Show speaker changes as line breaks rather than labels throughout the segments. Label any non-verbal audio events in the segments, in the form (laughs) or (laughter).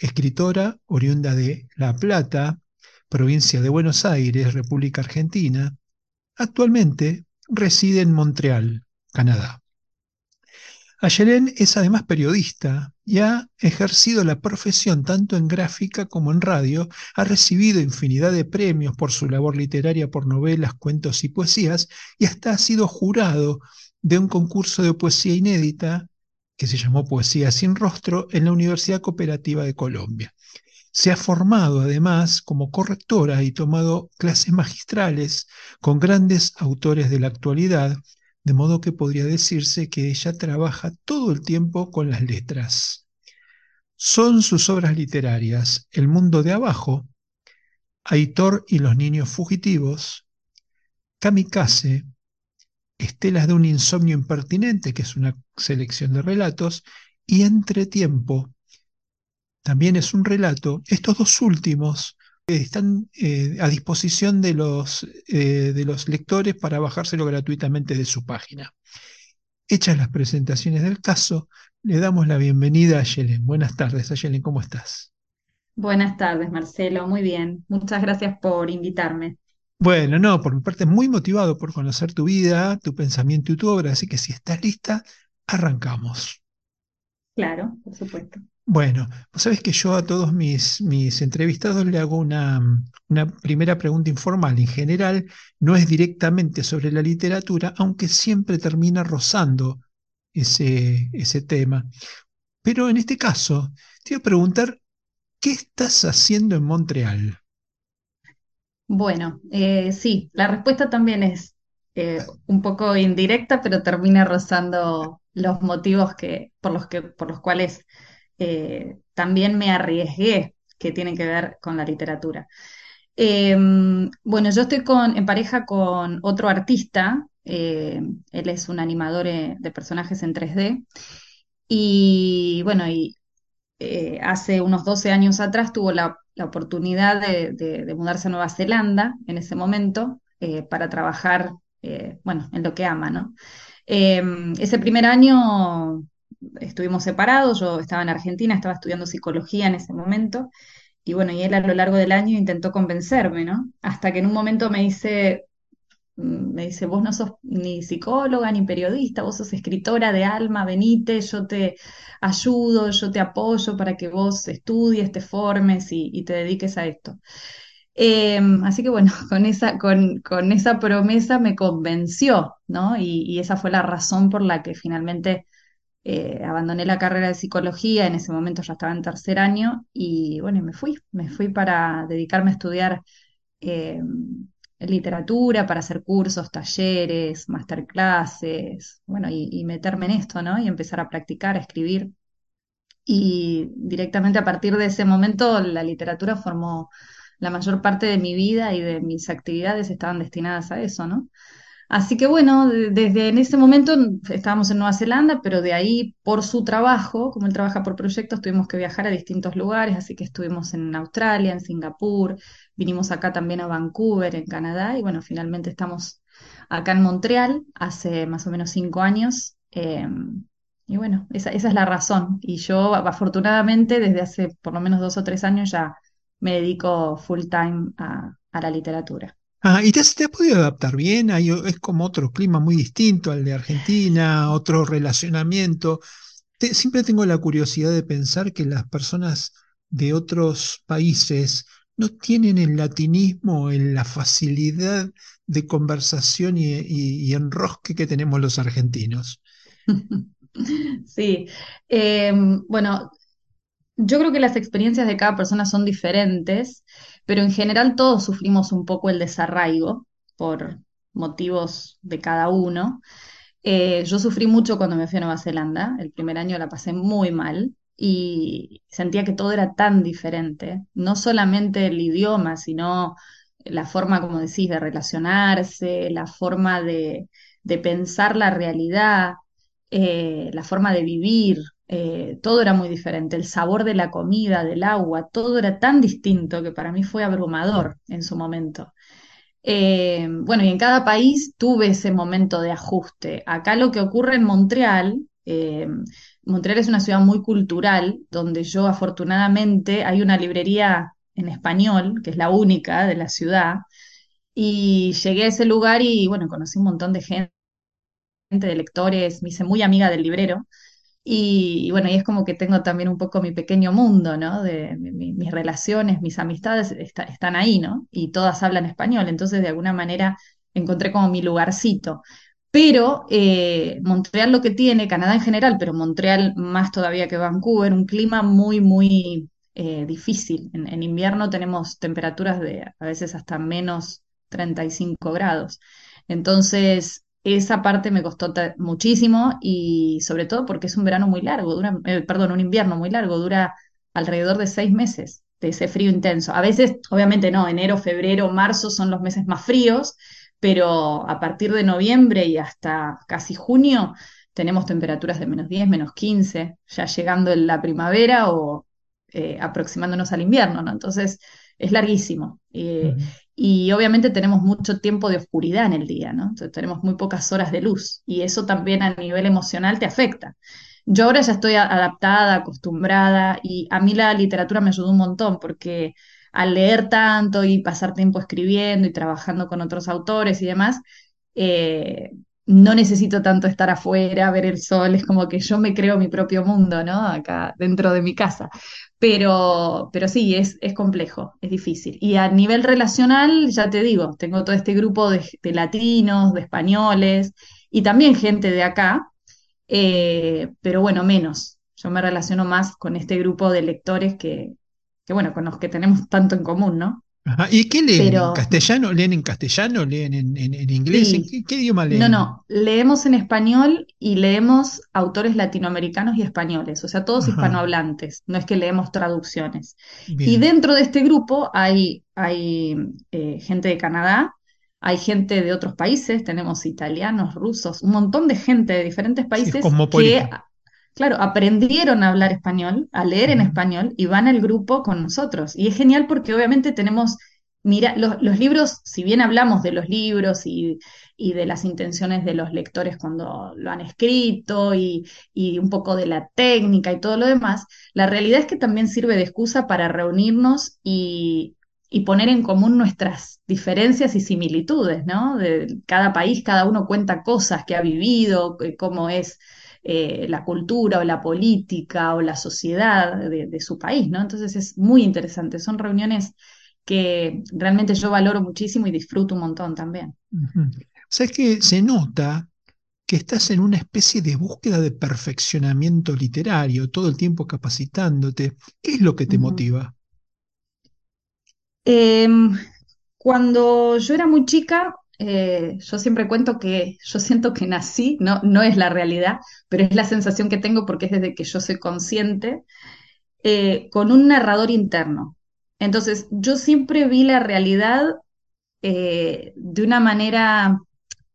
escritora oriunda de La Plata, provincia de Buenos Aires, República Argentina. Actualmente reside en Montreal, Canadá. Ayelen es además periodista y ha ejercido la profesión tanto en gráfica como en radio, ha recibido infinidad de premios por su labor literaria por novelas, cuentos y poesías y hasta ha sido jurado de un concurso de poesía inédita que se llamó Poesía sin Rostro en la Universidad Cooperativa de Colombia. Se ha formado además como correctora y tomado clases magistrales con grandes autores de la actualidad, de modo que podría decirse que ella trabaja todo el tiempo con las letras. Son sus obras literarias El mundo de abajo, Aitor y los niños fugitivos, Kamikaze, Estelas de un insomnio impertinente, que es una selección de relatos, y Entretiempo, también es un relato. Estos dos últimos están eh, a disposición de los, eh, de los lectores para bajárselo gratuitamente de su página. Hechas las presentaciones del caso, le damos la bienvenida a Yelen. Buenas tardes, Ayelen, ¿cómo estás?
Buenas tardes, Marcelo. Muy bien. Muchas gracias por invitarme.
Bueno, no, por mi parte muy motivado por conocer tu vida, tu pensamiento y tu obra, así que si estás lista, arrancamos.
Claro, por supuesto.
Bueno, vos sabés que yo a todos mis, mis entrevistados le hago una, una primera pregunta informal. En general, no es directamente sobre la literatura, aunque siempre termina rozando ese, ese tema. Pero en este caso, te voy a preguntar, ¿qué estás haciendo en Montreal?
Bueno, eh, sí, la respuesta también es eh, un poco indirecta, pero termina rozando los motivos que, por los que, por los cuales eh, también me arriesgué, que tienen que ver con la literatura. Em, bueno, yo estoy con, en pareja con otro artista, él es un animador de personajes en 3D, y bueno, y hace unos 12 años atrás tuvo la oportunidad de, mudarse a Nueva Zelanda en ese momento eh, para trabajar, eh, bueno, en lo que ama, ¿no? Em, ese primer año estuvimos separados, yo estaba en Argentina, estaba estudiando psicología en ese momento, y bueno, y él a lo largo del año intentó convencerme, ¿no? Hasta que en un momento me dice, me dice, vos no sos ni psicóloga ni periodista, vos sos escritora de alma, venite, yo te ayudo, yo te apoyo para que vos estudies, te formes y, te dediques a esto. Em, así que bueno, (laughs) con esa, con, esa promesa me convenció, ¿no? Y, esa fue la razón por la que finalmente eh, abandoné la carrera de psicología, en ese momento ya estaba en tercer año, y bueno, me fui, me fui para dedicarme a estudiar em, literatura, para hacer cursos, talleres, masterclasses, bueno, y, meterme en esto, ¿no? Y empezar a practicar, a escribir. Y directamente a partir de ese momento la literatura formó la mayor parte de mi vida y de mis actividades estaban destinadas a eso, ¿no? Así que bueno, desde en ese momento estábamos en Nueva Zelanda, pero de ahí por su trabajo, como él trabaja por proyectos, tuvimos que viajar a distintos lugares, así que estuvimos en Australia, en Singapur, vinimos acá también a Vancouver, en Canadá, y bueno, finalmente estamos acá en Montreal hace más o menos cinco años. Em, y bueno, esa, es la razón. Y yo afortunadamente desde hace por lo menos dos o tres años ya me dedico full time a la literatura.
Ah, ¿y te, has podido adaptar bien? es como otro clima muy distinto al de Argentina, otro relacionamiento. siempre tengo la curiosidad de pensar que las personas de otros países no tienen el latinismo, en la facilidad de conversación y, y, enrosque que tenemos los argentinos. (laughs)
Sí, eh, bueno, yo creo que las experiencias de cada persona son diferentes, pero en general todos sufrimos un poco el desarraigo por motivos de cada uno. Eh, yo sufrí mucho cuando me fui a Nueva Zelanda. El primer año la pasé muy mal y sentía que todo era tan diferente. No solamente el idioma, sino la forma, como decís, de relacionarse, la forma de, de pensar la realidad, eh, la forma de vivir. eh, todo era muy diferente. El sabor de la comida, del agua, todo era tan distinto que para mí fue abrumador en su momento. Eh, bueno, y en cada país tuve ese momento de ajuste. Acá lo que ocurre en Montreal, Montreal es una ciudad muy cultural, donde yo afortunadamente hay una librería en español, que es la única de la ciudad, y llegué a ese lugar y bueno, conocí un montón de gente, de lectores, me hice muy amiga del librero. Y, bueno, y es como que tengo también un poco mi pequeño mundo, ¿no? De mi- mi- mis relaciones, mis amistades está- están ahí, ¿no? Y todas hablan español, entonces de alguna manera encontré como mi lugarcito. Pero eh, Montreal lo que tiene, Canadá en general, pero Montreal más todavía que Vancouver, un clima muy, muy eh, difícil. En, invierno tenemos temperaturas de a veces hasta menos 35 grados. Entonces, esa parte me costó muchísimo y sobre todo porque es un verano muy largo, dura, eh, perdón, un invierno muy largo, dura alrededor de seis meses de ese frío intenso. A veces, obviamente no, enero, febrero, marzo son los meses más fríos, pero a partir de noviembre y hasta casi junio tenemos temperaturas de menos 10, menos 15, ya llegando en la primavera o eh, aproximándonos al invierno, ¿no? Entonces es larguísimo. Eh, y obviamente tenemos mucho tiempo de oscuridad en el día, ¿no? Entonces tenemos muy pocas horas de luz y eso también a nivel emocional te afecta. Yo ahora ya estoy adaptada, acostumbrada y a mí la literatura me ayudó un montón porque al leer tanto y pasar tiempo escribiendo y trabajando con otros autores y demás, eh, no necesito tanto estar afuera, ver el sol, es como que yo me creo mi propio mundo, ¿no? Acá dentro de mi casa. Pero, pero sí, es, es complejo, es difícil. Y a nivel relacional, ya te digo, tengo todo este grupo de, latinos, de españoles y también gente de acá, eh, pero bueno, menos. Yo me relaciono más con este grupo de lectores que, que, bueno, con los que tenemos tanto en común, ¿no?
Ajá. ¿Y qué leen? ¿En castellano? ¿Leen en castellano? ¿Leen en, en- en inglés? ¿En qué, qué idioma
No,
leen?
no, leemos en español y leemos autores latinoamericanos y españoles, o sea, todos
Ajá,
hispanohablantes, no es que leemos traducciones. Y dentro de este grupo hay, hay eh, gente de Canadá, hay gente de otros países, tenemos italianos, rusos, un montón de gente de diferentes
Sí,
países que. Claro, aprendieron a hablar español, a leer en español y van al grupo con nosotros. Y es genial porque obviamente tenemos... Mira, los, los libros, si bien hablamos de los libros y y de las intenciones de los lectores cuando lo han escrito y, y un poco de la técnica y todo lo demás, la realidad es que también sirve de excusa para reunirnos y, y poner en común nuestras diferencias y similitudes, ¿no? De cada país, cada uno cuenta cosas que ha vivido, eh, cómo es eh, la cultura o la política o la sociedad de, de su país, ¿no? Entonces es muy interesante, son reuniones que realmente yo valoro muchísimo y disfruto un montón también.
¿Sabes que se nota que estás en una especie de búsqueda de perfeccionamiento literario, todo el tiempo capacitándote? ¿Qué es lo que te motiva?
Em, cuando yo era muy chica, eh, yo siempre cuento que yo siento que nací, no, no es la realidad, pero es la sensación que tengo porque es desde que yo soy consciente, eh, con un narrador interno. Entonces, yo siempre vi la realidad eh, de una manera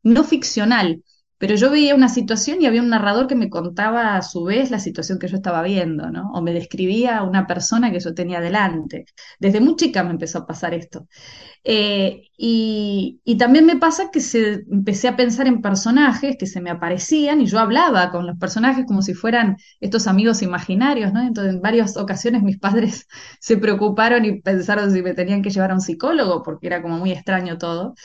no ficcional, pero yo veía una situación y había un narrador que me contaba a su vez la situación que yo estaba viendo, ¿no? O me describía a una persona que yo tenía delante. Desde muy chica me empezó a pasar esto. Eh, y, también me pasa que se, empecé a pensar en personajes que se me aparecían y yo hablaba con los personajes como si fueran estos amigos imaginarios, ¿no? Entonces, en varias ocasiones mis padres (laughs) se preocuparon y pensaron si me tenían que llevar a un psicólogo porque era como muy extraño todo.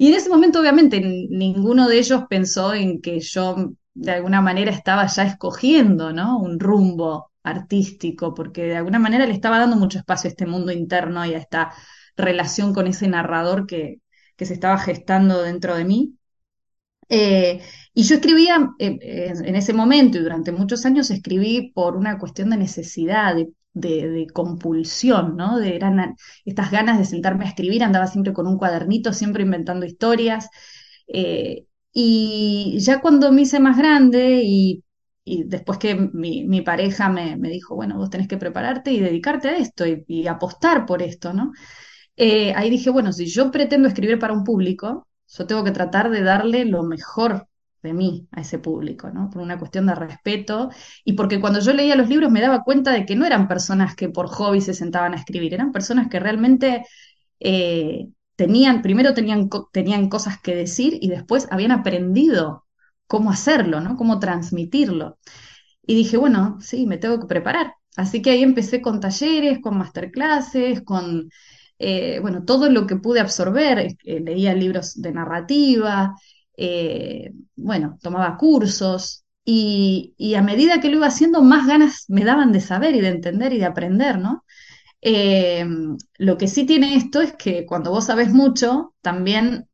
Y en ese momento, obviamente, ninguno de ellos pensó en que yo de alguna manera estaba ya escogiendo, ¿no? Un rumbo artístico, porque de alguna manera le estaba dando mucho espacio a este mundo interno y a esta relación con ese narrador que, que se estaba gestando dentro de mí. Eh, y yo escribía eh, en ese momento y durante muchos años escribí por una cuestión de necesidad, de, de- compulsión, ¿no? De, eran estas ganas de sentarme a escribir, andaba siempre con un cuadernito, siempre inventando historias. eh, y ya cuando me hice más grande y, después que mi, pareja me, me dijo, bueno, vos tenés que prepararte y dedicarte a esto y, y apostar por esto, ¿no? eh, ahí dije, bueno, si yo pretendo escribir para un público, yo tengo que tratar de darle lo mejor de mí a ese público, ¿no? Por una cuestión de respeto y porque cuando yo leía los libros me daba cuenta de que no eran personas que por hobby se sentaban a escribir, eran personas que realmente eh, tenían, primero tenían, tenían cosas que decir y después habían aprendido cómo hacerlo, ¿no? Cómo transmitirlo. Y dije, bueno, sí, me tengo que preparar. Así que ahí empecé con talleres, con masterclasses, con, eh, bueno, todo lo que pude absorber. Eh, leía libros de narrativa, eh, bueno, tomaba cursos. Y, a medida que lo iba haciendo, más ganas me daban de saber y de entender y de aprender, ¿no? Eh, lo que sí tiene esto es que cuando vos sabes mucho, también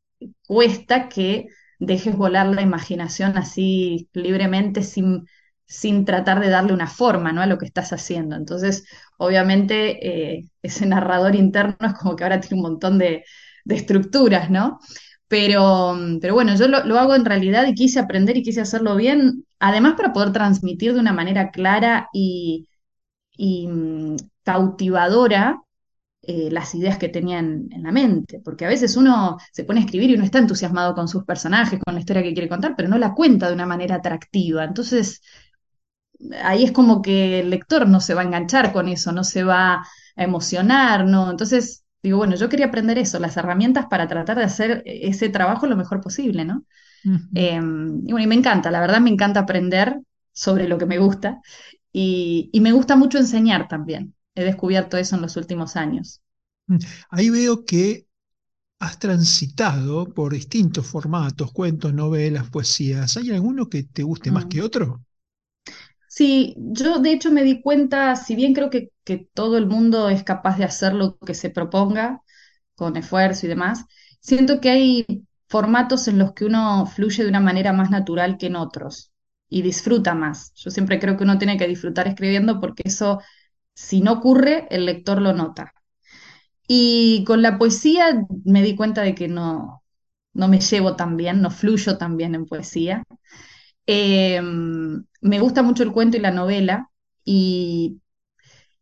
cuesta que dejes volar la imaginación así libremente sin, sin tratar de darle una forma, ¿no? a lo que estás haciendo. Entonces, obviamente, eh, ese narrador interno es como que ahora tiene un montón de estructuras, ¿no? Pero, pero bueno, yo lo, hago en realidad y quise aprender y quise hacerlo bien, además para poder transmitir de una manera clara y, mm, cautivadora eh, las ideas que tenían en la mente, porque a veces uno se pone a escribir y uno está entusiasmado con sus personajes, con la historia que quiere contar, pero no la cuenta de una manera atractiva. Entonces, ahí es como que el lector no se va a enganchar con eso, no se va a emocionar, ¿no? Entonces, digo, bueno, yo quería aprender eso, las herramientas para tratar de hacer ese trabajo lo mejor posible, ¿no? Eh, y bueno, y me encanta, la verdad me encanta aprender sobre lo que me gusta y, y me gusta mucho enseñar también. He descubierto eso en los últimos años.
Mm. Ahí veo que has transitado por distintos formatos, cuentos, novelas, poesías. ¿Hay alguno que te guste más que
Mm.
otro?
Sí, yo de hecho me di cuenta, si bien creo que, que todo el mundo es capaz de hacer lo que se proponga con esfuerzo y demás, siento que hay formatos en los que uno fluye de una manera más natural que en otros y disfruta más. Yo siempre creo que uno tiene que disfrutar escribiendo porque eso, si no ocurre, el lector lo nota. Y con la poesía me di cuenta de que no, no me llevo tan bien, no fluyo tan bien en poesía. Eh, me gusta mucho el cuento y la novela y,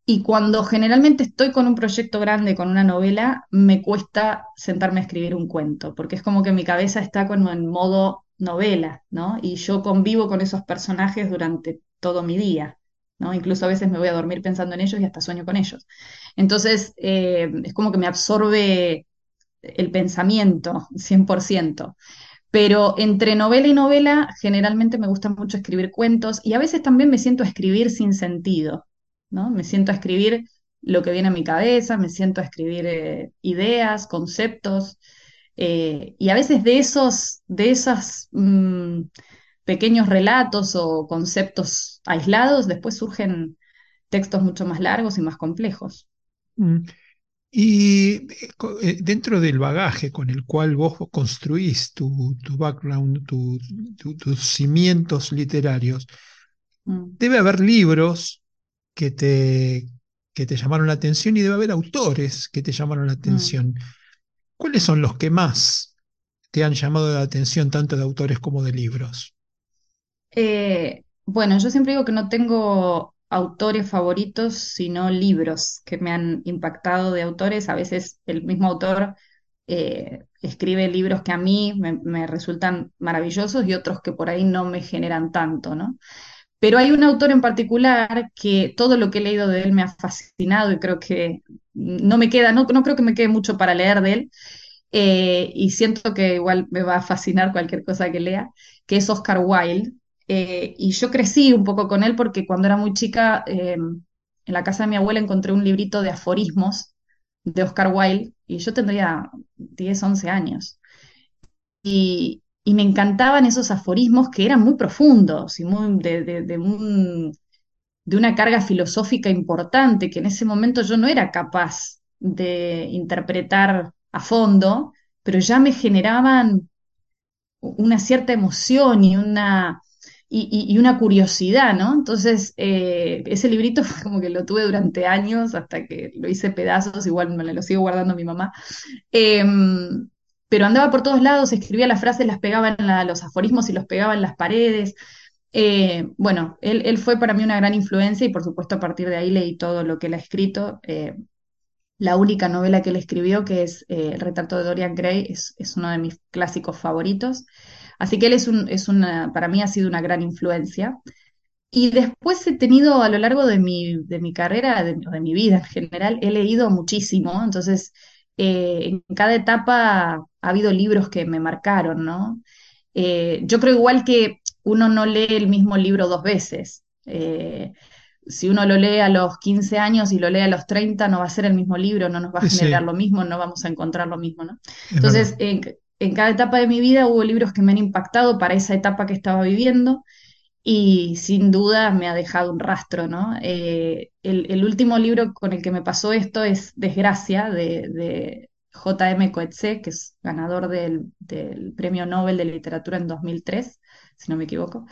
y cuando generalmente estoy con un proyecto grande, con una novela, me cuesta sentarme a escribir un cuento, porque es como que mi cabeza está como en modo novela, ¿no? Y yo convivo con esos personajes durante todo mi día, ¿no? Incluso a veces me voy a dormir pensando en ellos y hasta sueño con ellos. Entonces, eh, es como que me absorbe el pensamiento 100%. Pero entre novela y novela, generalmente me gusta mucho escribir cuentos y a veces también me siento a escribir sin sentido, ¿no? Me siento a escribir lo que viene a mi cabeza, me siento a escribir eh, ideas, conceptos, eh, y a veces de esos, de esos mm, pequeños relatos o conceptos aislados, después surgen textos mucho más largos y más complejos.
Mm. Y eh, eh, dentro del bagaje con el cual vos construís tu, tu background, tu- tu- tus cimientos literarios,
Mm.
debe haber libros que te, que te llamaron la atención y debe haber autores que te llamaron la
Mm.
atención. ¿Cuáles son los que más te han llamado la atención, tanto de autores como de libros?
Eh, bueno, yo siempre digo que no tengo autores favoritos, sino libros que me han impactado de autores. A veces el mismo autor eh, escribe libros que a mí me, resultan maravillosos y otros que por ahí no me generan tanto, ¿no? Pero hay un autor en particular que todo lo que he leído de él me ha fascinado y creo que no me queda, no, no creo que me quede mucho para leer de él, eh, y siento que igual me va a fascinar cualquier cosa que lea, que es Oscar Wilde. Eh, y yo crecí un poco con él porque cuando era muy chica, eh, en la casa de mi abuela encontré un librito de aforismos de Oscar Wilde y yo tendría 10 11 años. Y, y me encantaban esos aforismos que eran muy profundos y muy de, de- un de una carga filosófica importante que en ese momento yo no era capaz de interpretar a fondo, pero ya me generaban una cierta emoción y una, y, una curiosidad, ¿no? Entonces, eh, ese librito (laughs) fue como que lo tuve durante años hasta que lo hice pedazos, igual me lo sigo guardando mi mamá. Em, pero andaba por todos lados, escribía las frases, las pegaba en los aforismos y los pegaba en las paredes. Eh, bueno, él, fue para mí una gran influencia y por supuesto a partir de ahí leí todo lo que él ha escrito. Eh, la única novela que él escribió, que es El retrato de Dorian Gray, es, es uno de mis clásicos favoritos. Así que él es, un, es una, para mí ha sido una gran influencia. Y después he tenido a lo largo de mi, de mi carrera, de, de mi vida en general, he leído muchísimo. Entonces, eh, en cada etapa ha habido libros que me marcaron, ¿no? Eh, yo creo igual que uno no lee el mismo libro dos veces. Eh, si uno lo lee a los 15 años y lo lee a los 30, no va a ser el mismo libro, no nos va a generar lo mismo, no vamos a encontrar lo mismo, ¿no? Entonces, en, en cada etapa de mi vida hubo libros que me han impactado para esa etapa que estaba viviendo y sin duda me ha dejado un rastro, ¿no? Eh, el, último libro con el que me pasó esto es Desgracia, de, J.M. Coetzee, que es ganador del, del, Premio Nobel de Literatura en 2003, si no me equivoco.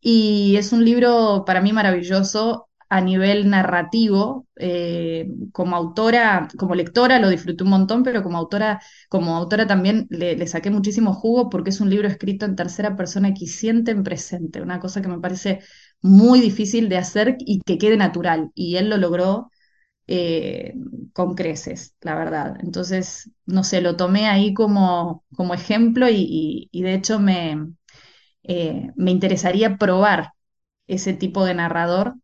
Y es un libro para mí maravilloso a nivel narrativo, eh, como autora, como lectora lo disfruté un montón, pero como autora, como autora también le, saqué muchísimo jugo porque es un libro escrito en tercera persona que siente en presente, una cosa que me parece muy difícil de hacer y que quede natural. Y él lo logró eh, con creces, la verdad. Entonces, no sé, lo tomé ahí como, como ejemplo y, de hecho me, eh, me interesaría probar ese tipo de narrador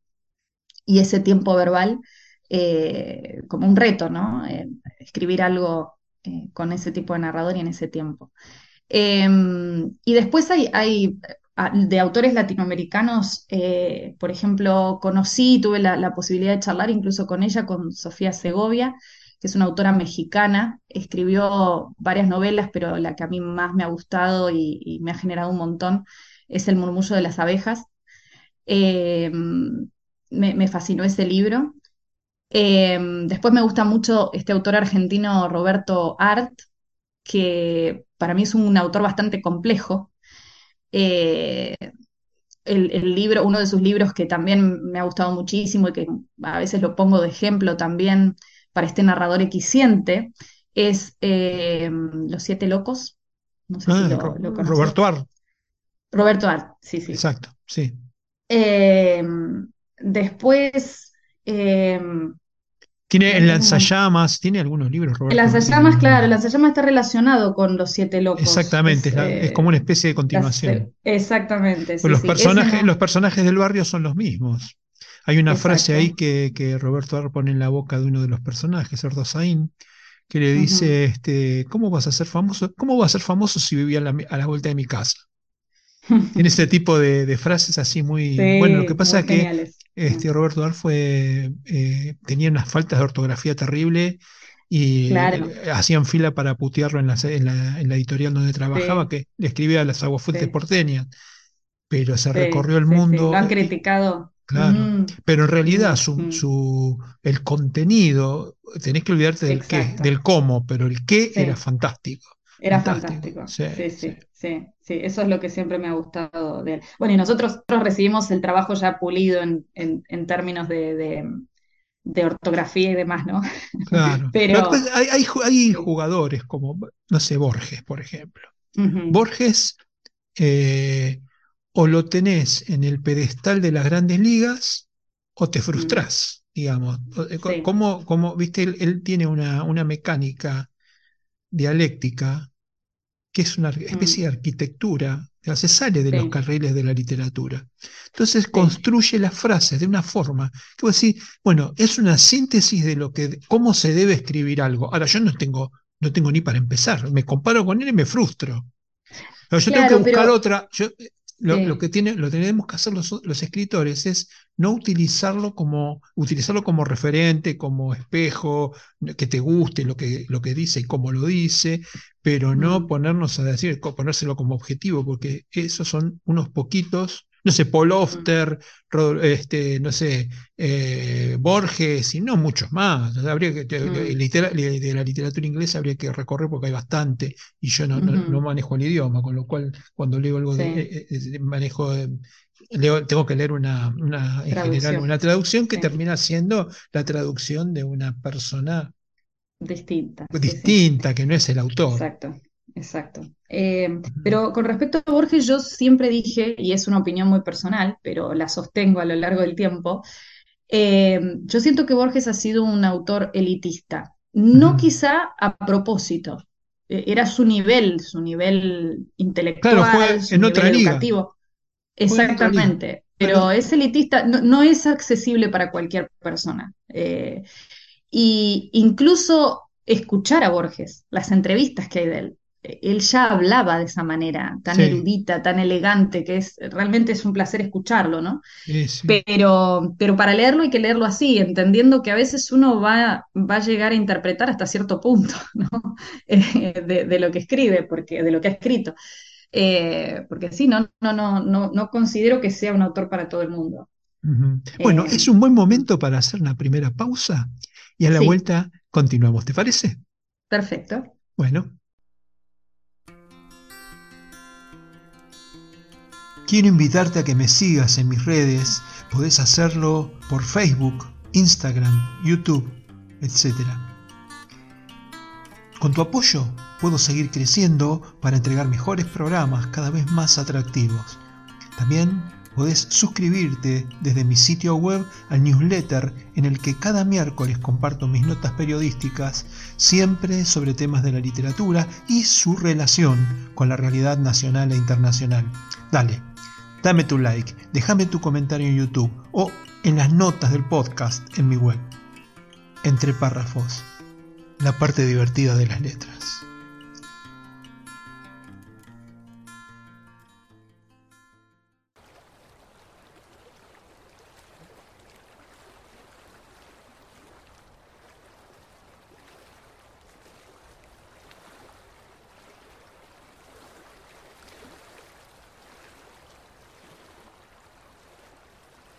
y ese tiempo verbal eh, como un reto, ¿no? Eh, escribir algo eh, con ese tipo de narrador y en ese tiempo. Em, y después hay, hay, de autores latinoamericanos, por ejemplo, conocí, tuve la, posibilidad de charlar incluso con ella, con Sofía Segovia, que es una autora mexicana, escribió varias novelas, pero la que a mí más me ha gustado y, y me ha generado un montón es El murmullo de las abejas. Em, me, fascinó ese libro. Em, después me gusta mucho este autor argentino Roberto Art, que para mí es un autor bastante complejo. Eh, el, libro, uno de sus libros que también me ha gustado muchísimo y que a veces lo pongo de ejemplo también para este narrador equiciente, es em, Los Siete Locos.
No sé si ah, lo, Roberto Art.
Roberto Art, sí, sí.
Exacto, sí.
Em, Después... Eh,
tiene el lanzallamas, tiene algunos libros,
El lanzallamas, claro, el lanzallamas está relacionado con los siete locos.
Exactamente, es, como una especie de continuación.
exactamente.
los, personajes, los personajes del barrio son los mismos. Hay una frase ahí que, que Roberto Ar pone en la boca de uno de los personajes, Erdosain, que le dice, este, ¿cómo vas a ser famoso? ¿Cómo vas a ser famoso si vivía a la vuelta de mi casa? (laughs) Tiene ese tipo de, frases así muy... bueno, lo que pasa es que este, Roberto Dar fue, eh, tenía unas faltas de ortografía terrible y eh, hacían fila para putearlo en la, en la, editorial donde trabajaba, que le escribía las aguafuentes porteñas, pero se recorrió el mundo.
Lo han criticado.
Claro, mm. pero en realidad su, mm. su, el contenido, tenés que olvidarte del qué, del cómo, pero el qué era fantástico.
Era fantástico. Sí sí, sí, sí, eso es lo que siempre me ha gustado de él. Bueno, y nosotros, recibimos el trabajo ya pulido en, en, términos de, de, ortografía y demás, ¿no?
Claro. (laughs) Pero hay, hay, hay, jugadores como, no sé, Borges, por ejemplo. Borges eh, o lo tenés en el pedestal de las grandes ligas o te frustrás, digamos. Eh, como, viste, él, tiene una, una mecánica dialéctica, que es una especie de mm. arquitectura, se sale de los carriles de la literatura. Entonces construye las frases de una forma que vos decís, bueno, es una síntesis de lo que, cómo se debe escribir algo. Ahora, yo no tengo, no tengo ni para empezar, me comparo con él y me frustro. Pero yo tengo que buscar otra. Lo, que tiene, lo tenemos que hacer los, escritores es no utilizarlo como, utilizarlo como referente, como espejo, que te guste lo que, lo que dice y cómo lo dice, pero no ponernos a decir, ponérselo como objetivo, porque esos son unos poquitos no sé, Paul Ofter, este, no sé, eh, Borges y no muchos más. habría que, de la literatura inglesa habría que recorrer porque hay bastante y yo no, no, manejo el idioma, con lo cual cuando leo algo de, de, manejo tengo que leer una, en general una traducción que termina siendo la traducción de una persona
distinta.
Distinta, que no es el autor.
Exacto, exacto. Eh, pero con respecto a Borges, yo siempre dije, y es una opinión muy personal, pero la sostengo a lo largo del tiempo, eh, yo siento que Borges ha sido un autor elitista, no quizá a propósito, e, era su nivel, su nivel intelectual, su nivel educativo. Exactamente, pero es elitista, no, es accesible para cualquier persona. Eh, y incluso escuchar a Borges, las entrevistas que hay de él, él ya hablaba de esa manera, tan erudita, tan elegante, que es realmente es un placer escucharlo, ¿no? Pero, pero para leerlo hay que leerlo así, entendiendo que a veces uno va, va a llegar a interpretar hasta cierto punto, (laughs) ¿no? Eh, de, lo que escribe, porque, de lo que ha escrito. Eh, porque sí, no, no, no, no, no considero que sea un autor para todo el mundo.
Bueno, eh, es un buen momento para hacer una primera pausa y a la vuelta continuamos, ¿te parece?
Perfecto.
Bueno. Quiero invitarte a que me sigas en mis redes. Podés hacerlo por Facebook, Instagram, YouTube, etc. Con tu apoyo puedo seguir creciendo para entregar mejores programas cada vez más atractivos. También podés suscribirte desde mi sitio web al newsletter en el que cada miércoles comparto mis notas periodísticas, siempre sobre temas de la literatura y su relación con la realidad nacional e internacional. Dale, Dame tu like, déjame tu comentario en YouTube o en las notas del podcast en mi web. Entre párrafos, la parte divertida de las letras.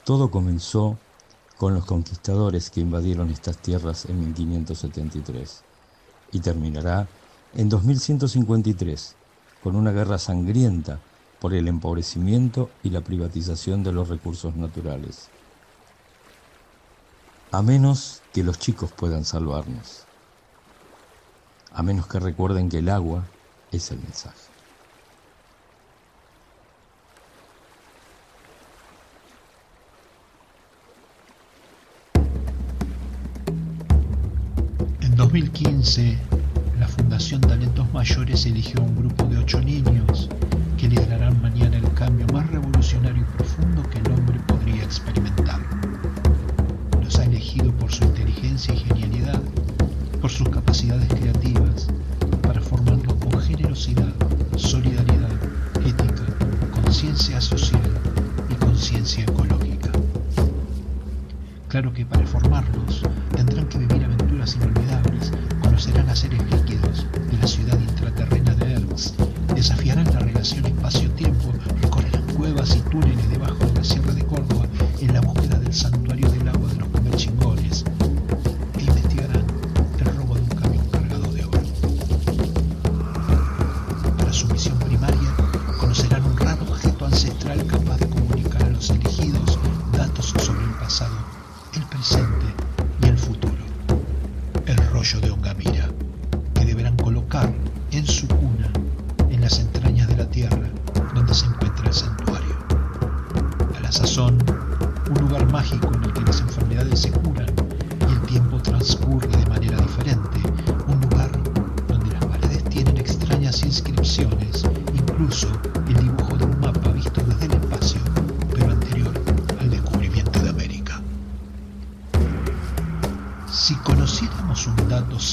Todo comenzó con los conquistadores que invadieron estas tierras en 1573 y terminará en 2153 con una guerra sangrienta por el empobrecimiento y la privatización de los recursos naturales. A menos que los chicos puedan salvarnos. A menos que recuerden que el agua es el mensaje.
2015, la Fundación Talentos Mayores eligió a un grupo de ocho niños que liderarán mañana el cambio más revolucionario y profundo que el hombre podría experimentar. Los ha elegido por su inteligencia y genialidad, por sus capacidades creativas, para formarlos con generosidad, solidaridad, ética, conciencia social y conciencia ecológica. Claro que para formarlos tendrán que vivir aventuras inolvidables, conocerán a seres líquidos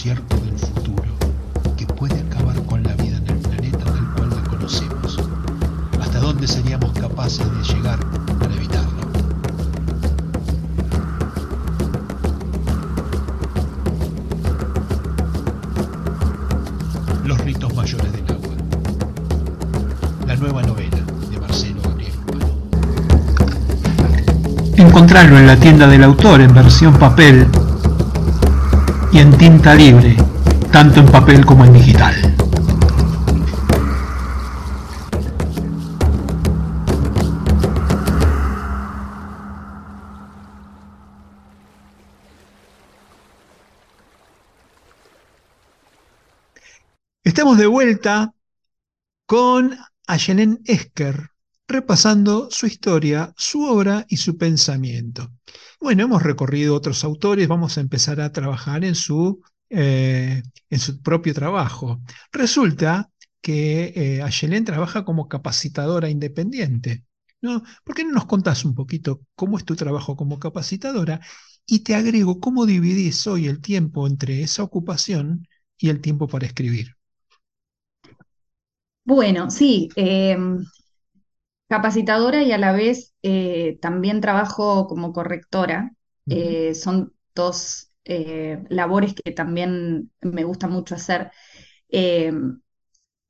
un dato cierto del futuro que puede acabar con la vida en el planeta del cual la conocemos, ¿hasta dónde seríamos capaces de llegar para evitarlo? Los ritos mayores del agua. La nueva novela de Marcelo Gabriel encontrarlo en la tienda del autor en versión papel y en tinta libre, tanto en papel como en digital. Estamos de vuelta con Ayelen Esker, repasando su historia, su obra y su pensamiento. Bueno, hemos recorrido otros autores, vamos a empezar a trabajar en su, eh, en su propio trabajo. Resulta que eh, Ayelen trabaja como capacitadora independiente. ¿no? ¿Por qué no nos contás un poquito cómo es tu trabajo como capacitadora? Y te agrego cómo dividís hoy el tiempo entre esa ocupación y el tiempo para escribir.
Bueno, sí, em, capacitadora y a la vez eh, también trabajo como correctora. Eh, son dos eh, labores que también me gusta mucho hacer, em,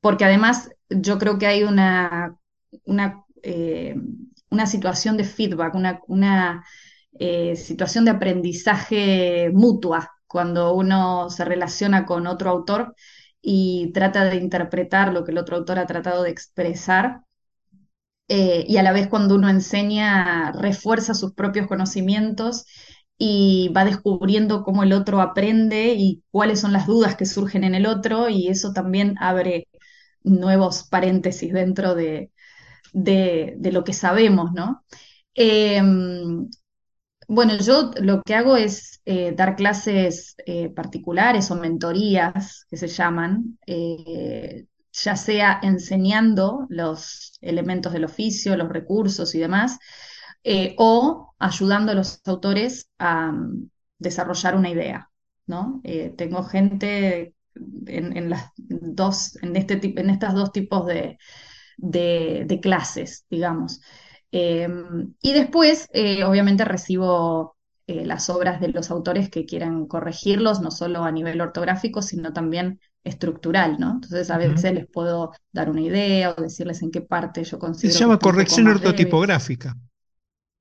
porque además yo creo que hay una, una, una situación de feedback, una, una situación de aprendizaje mutua cuando uno se relaciona con otro autor y trata de interpretar lo que el otro autor ha tratado de expresar. Eh, y a la vez cuando uno enseña, refuerza sus propios conocimientos y va descubriendo cómo el otro aprende y cuáles son las dudas que surgen en el otro y eso también abre nuevos paréntesis dentro de, de, lo que sabemos, ¿no? Em, bueno, yo lo que hago es eh, dar clases eh, particulares o mentorías que se llaman, ya sea enseñando los elementos del oficio, los recursos y demás, o ayudando a los autores a mm, desarrollar una idea, ¿no? tengo gente en, las dos, en, este, en estas dos tipos de, de clases, digamos. Em, y después, eh, obviamente, recibo eh, las obras de los autores que quieran corregirlos, no solo a nivel ortográfico, sino también estructural, ¿no? Entonces, a veces les puedo dar una idea o decirles en qué parte yo considero.
Se llama corrección ortotipográfica.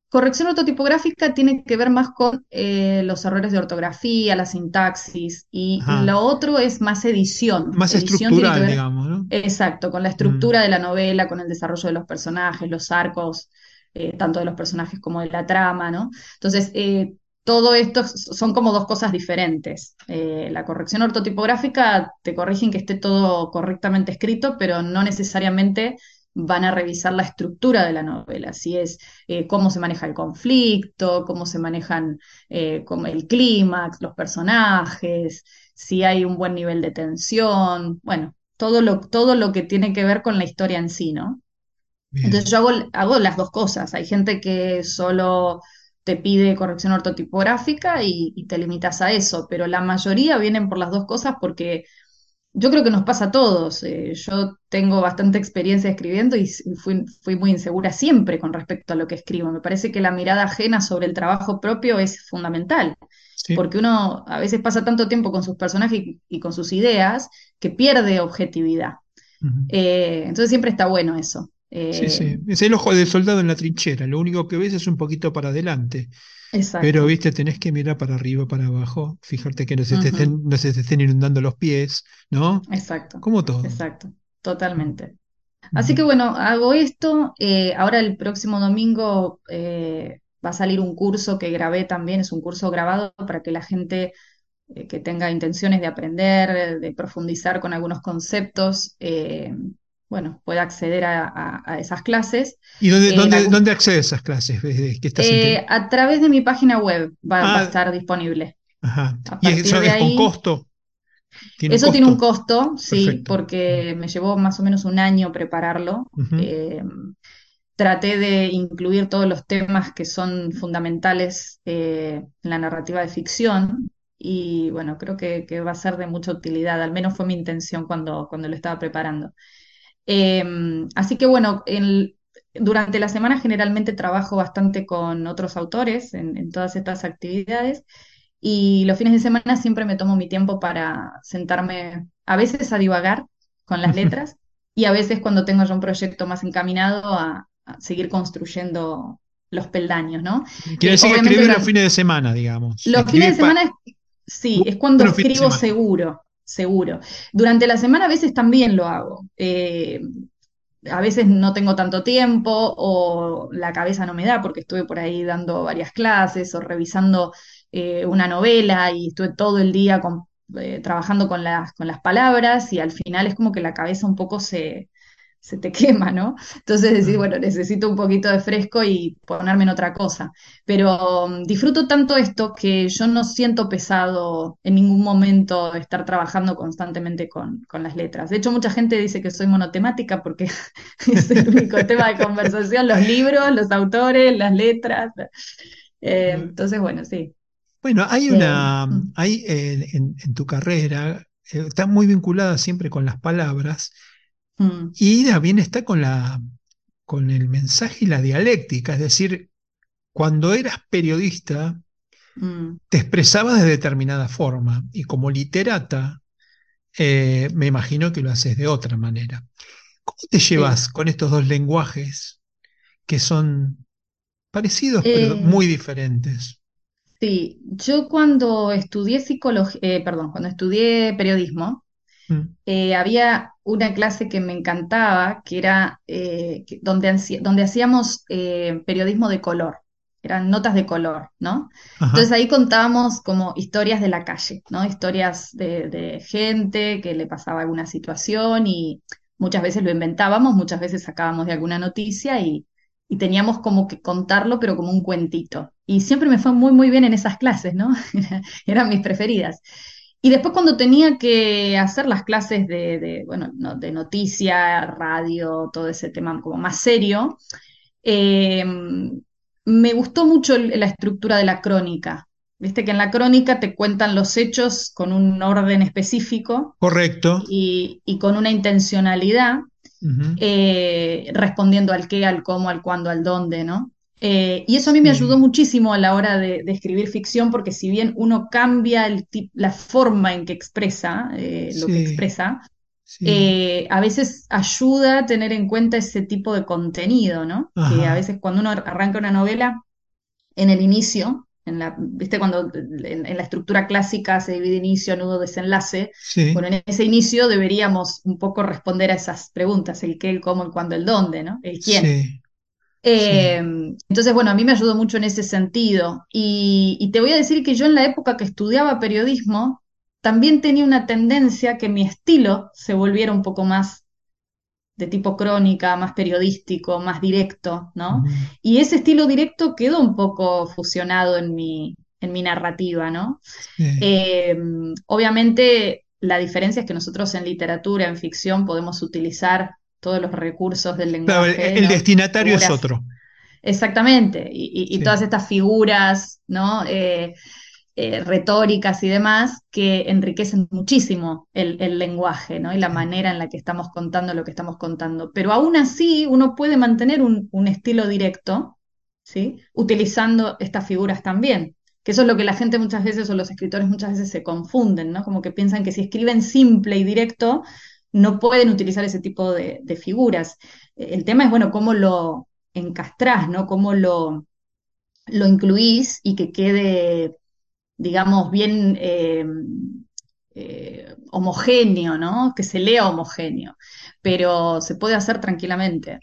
Corrección ortotipográfica tiene que ver más con eh, los errores de ortografía, la sintaxis, y lo otro es más edición.
Más estructural, digamos, ¿no?
Exacto, con la estructura mm. de la novela, con el desarrollo de los personajes, los arcos, eh, tanto de los personajes como de la trama, ¿no? Entonces, eh, todo esto son como dos cosas diferentes. la corrección ortotipográfica te corrigen que esté todo correctamente escrito, pero no necesariamente van a revisar la estructura de la novela, si es eh, cómo se maneja el conflicto, cómo se manejan eh, el clímax, los personajes, si hay un buen nivel de tensión, bueno, todo lo, todo lo que tiene que ver con la historia en sí, ¿no? Entonces yo hago, hago, las dos cosas. Hay gente que solo te pide corrección ortotipográfica y, y te limitas a eso, pero la mayoría vienen por las dos cosas porque yo creo que nos pasa a todos. Eh, yo tengo bastante experiencia escribiendo y fui, muy insegura siempre con respecto a lo que escribo. Me parece que la mirada ajena sobre el trabajo propio es fundamental, porque uno a veces pasa tanto tiempo con sus personajes y, con sus ideas que pierde objetividad. Eh, entonces siempre está bueno eso.
Sí, sí. Eh, es el ojo del soldado en la trinchera. Lo único que ves es un poquito para adelante. Pero, viste, tenés que mirar para arriba, para abajo, fijarte que no se, te estén, no se te estén inundando los pies, ¿no?
Exacto.
Como todo.
Exacto, totalmente. Así que bueno, hago esto. Eh, ahora el próximo domingo eh, va a salir un curso que grabé también, es un curso grabado para que la gente que tenga intenciones de aprender, de profundizar con algunos conceptos, bueno, pueda acceder a, esas clases.
¿Y dónde, eh, dónde, accede a esas clases?
Eh, a través de mi página web va, a ah. estar disponible.
Ajá. ¿Y eso es con costo?
eso tiene un costo, sí, porque me llevó más o menos un año prepararlo. Eh, traté de incluir todos los temas que son fundamentales en la narrativa de ficción y bueno, creo que, que, va a ser de mucha utilidad, al menos fue mi intención cuando, cuando lo estaba preparando. Em, así que bueno, durante la semana generalmente trabajo bastante con otros autores en, todas estas actividades y los fines de semana siempre me tomo mi tiempo para sentarme a veces a divagar con las letras y a veces cuando tengo ya un proyecto más encaminado a, seguir construyendo los peldaños, ¿no?
Quiere decir que escribir los fines de semana, digamos.
los
Escribir
fines de semana, es- sí, es cuando escribo seguro, seguro. Durante la semana a veces también lo hago. Eh, a veces no tengo tanto tiempo o la cabeza no me da porque estuve por ahí dando varias clases o revisando eh, una novela y estuve todo el día eh, trabajando con las, con las palabras y al final es como que la cabeza un poco se, se te (laughs) quema, ¿no? Entonces decís, bueno, necesito un poquito de fresco y ponerme en otra cosa. Pero um, disfruto tanto esto que yo no siento pesado en ningún momento estar trabajando constantemente con, con las letras. De hecho, mucha gente dice que soy monotemática porque (laughs) es el único (laughs) tema de conversación, los libros, los autores, las letras. Eh, entonces, bueno, sí.
Bueno, hay
Eh,
una,
mm.
hay eh, en, en tu carrera, eh, está muy vinculada siempre con las palabras
Mm,
y también está con la, con el mensaje y la dialéctica, es decir, cuando eras periodista
mm.
te expresabas de determinada forma y como literata eh, me imagino que lo haces de otra manera. ¿Cómo te llevas con estos dos lenguajes que son parecidos pero
Eh,
muy diferentes?
Sí, yo cuando estudié psicología, perdón, cuando estudié periodismo, eh, había una clase que me encantaba, que era eh, donde, donde hacíamos eh, periodismo de color, eran notas de color, ¿no?
ajá,
Entonces ahí contábamos como historias de la calle, ¿no? Historias de, de gente que le pasaba alguna situación y muchas veces lo inventábamos, muchas veces sacábamos de alguna noticia y, y teníamos como que contarlo, pero como un cuentito. Y siempre me fue muy, muy bien en esas clases, ¿no? (laughs) Eran mis preferidas. Y después cuando tenía que hacer las clases de, de, bueno, no, de noticia, radio, todo ese tema como más serio, eh, me gustó mucho la estructura de la crónica. Viste que en la crónica te cuentan los hechos con un orden específico
correcto.
y, y con una intencionalidad, eh, respondiendo al qué, al cómo, al cuándo, al dónde, ¿no? Eh, y eso a mí me ayudó muchísimo a la hora de, de escribir ficción, porque si bien uno cambia el tip- la forma en que expresa eh, lo que expresa,
sí.
eh, a veces ayuda a tener en cuenta ese tipo de contenido, ¿no? Que a veces cuando uno arranca una novela, en el inicio, en la, ¿viste? Cuando en, en la estructura clásica se divide inicio, nudo, desenlace,
Sí,
bueno, en ese inicio deberíamos un poco responder a esas preguntas, el qué, el cómo, el cuándo, el dónde, ¿no? El quién.
sí,
Eh, entonces, bueno, a mí me ayudó mucho en ese sentido. Y, y te voy a decir que yo en la época que estudiaba periodismo, también tenía una tendencia que mi estilo se volviera un poco más de tipo crónica, más periodístico, más directo, ¿no? Y ese estilo directo quedó un poco fusionado en mi, en mi narrativa, ¿no?
sí.
Eh, obviamente, la diferencia es que nosotros en literatura, en ficción, podemos utilizar todos los recursos del
Claro, el,
lenguaje,
el destinatario es otro.
Exactamente, y, y- y
Sí.
todas estas figuras, ¿no? Eh, eh, retóricas y demás que enriquecen muchísimo el, el lenguaje, ¿no? Y la manera en la que estamos contando lo que estamos contando. Pero aún así, uno puede mantener un, un estilo directo, ¿sí? Utilizando estas figuras también. Que eso es lo que la gente muchas veces, o los escritores muchas veces se confunden, ¿no? Como que piensan que si escriben simple y directo, no pueden utilizar ese tipo de, figuras. El tema es, bueno, cómo lo encastrás, ¿no? Cómo lo, lo incluís y que quede, digamos, bien eh, eh, homogéneo, ¿no? Que se lea homogéneo, pero se puede hacer tranquilamente.